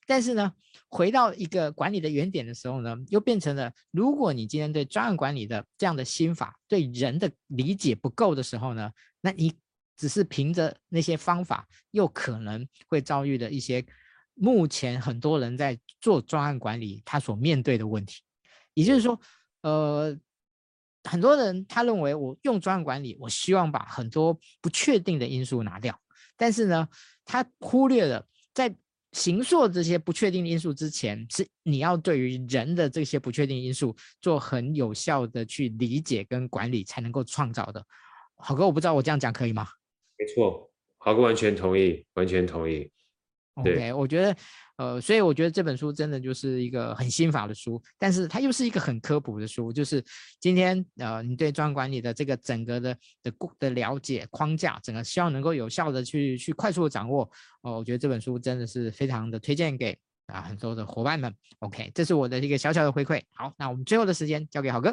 但是呢，回到一个管理的原点的时候呢，又变成了，如果你今天对专案管理的这样的心法，对人的理解不够的时候呢，那你只是凭着那些方法，又可能会遭遇的一些目前很多人在做专案管理他所面对的问题。也就是说，呃，很多人他认为我用专案管理，我希望把很多不确定的因素拿掉，但是呢，他忽略了在形塑这些不确定因素之前，是你要对于人的这些不确定因素做很有效的去理解跟管理，才能够创造的。好哥，我不知道我这样讲可以吗？没错，好哥完全同意，完全同意。OK，我觉得。呃，所以我觉得这本书真的就是一个很心法的书，但是它又是一个很科普的书。就是今天呃，你对专管理的这个整个的的的了解框架，整个希望能够有效的去去快速的掌握。哦、呃，我觉得这本书真的是非常的推荐给啊很多的伙伴们。OK，这是我的一个小小的回馈。好，那我们最后的时间交给豪哥。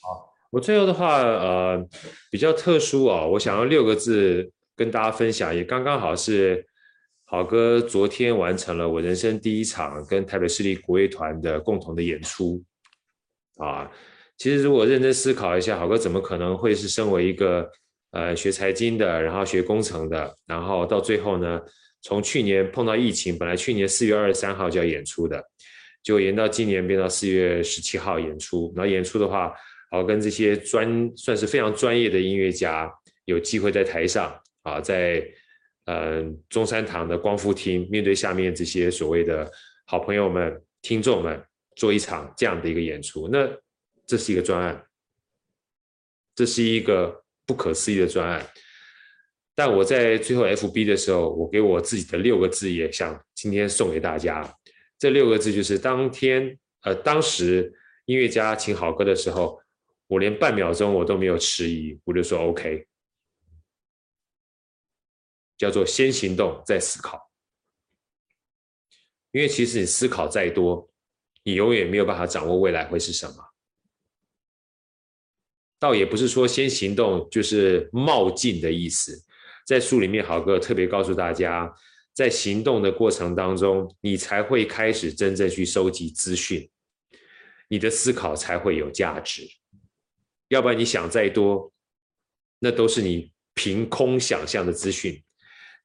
好，我最后的话呃比较特殊啊、哦，我想要六个字跟大家分享，也刚刚好是。好哥昨天完成了我人生第一场跟台北市立国乐团的共同的演出，啊，其实如果认真思考一下，好哥怎么可能会是身为一个呃学财经的，然后学工程的，然后到最后呢，从去年碰到疫情，本来去年四月二十三号就要演出的，就延到今年变到四月十七号演出，然后演出的话，好跟这些专算是非常专业的音乐家有机会在台上啊，在。呃，中山堂的光复厅，面对下面这些所谓的好朋友们、听众们，做一场这样的一个演出，那这是一个专案，这是一个不可思议的专案。但我在最后 FB 的时候，我给我自己的六个字也想今天送给大家。这六个字就是当天，呃，当时音乐家请好歌的时候，我连半秒钟我都没有迟疑，我就说 OK。叫做先行动再思考，因为其实你思考再多，你永远没有办法掌握未来会是什么。倒也不是说先行动就是冒进的意思，在书里面，豪哥特别告诉大家，在行动的过程当中，你才会开始真正去收集资讯，你的思考才会有价值。要不然你想再多，那都是你凭空想象的资讯。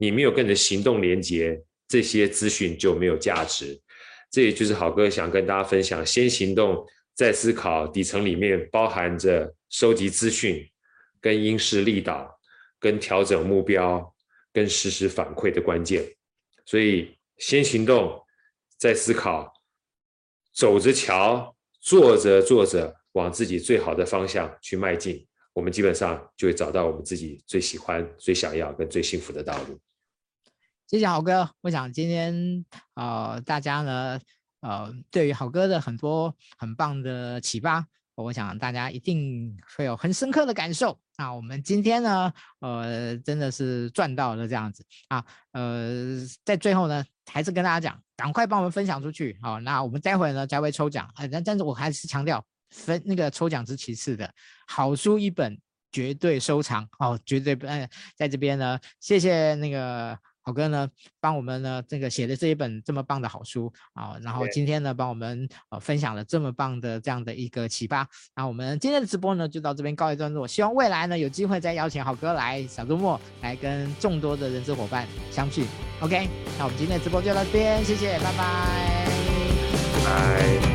你没有跟着行动连接，这些资讯就没有价值。这也就是好哥想跟大家分享：先行动再思考，底层里面包含着收集资讯、跟因势利导、跟调整目标、跟实时反馈的关键。所以，先行动再思考，走着瞧，做着做着，往自己最好的方向去迈进，我们基本上就会找到我们自己最喜欢、最想要跟最幸福的道路。谢谢豪哥，我想今天呃大家呢呃对于豪哥的很多很棒的启发，我想大家一定会有很深刻的感受。那我们今天呢呃真的是赚到了这样子啊呃在最后呢还是跟大家讲，赶快帮我们分享出去好，那我们待会呢才会抽奖，呃但但是我还是强调分那个抽奖是其次的，好书一本绝对收藏哦，绝对不呃在这边呢谢谢那个。郝哥呢，帮我们呢这个写的这一本这么棒的好书啊，然后今天呢帮我们呃分享了这么棒的这样的一个启发，那我们今天的直播呢就到这边告一段落，希望未来呢有机会再邀请好哥来小周末来跟众多的人资伙伴相聚。OK，那我们今天的直播就到这边，谢谢，拜拜。拜。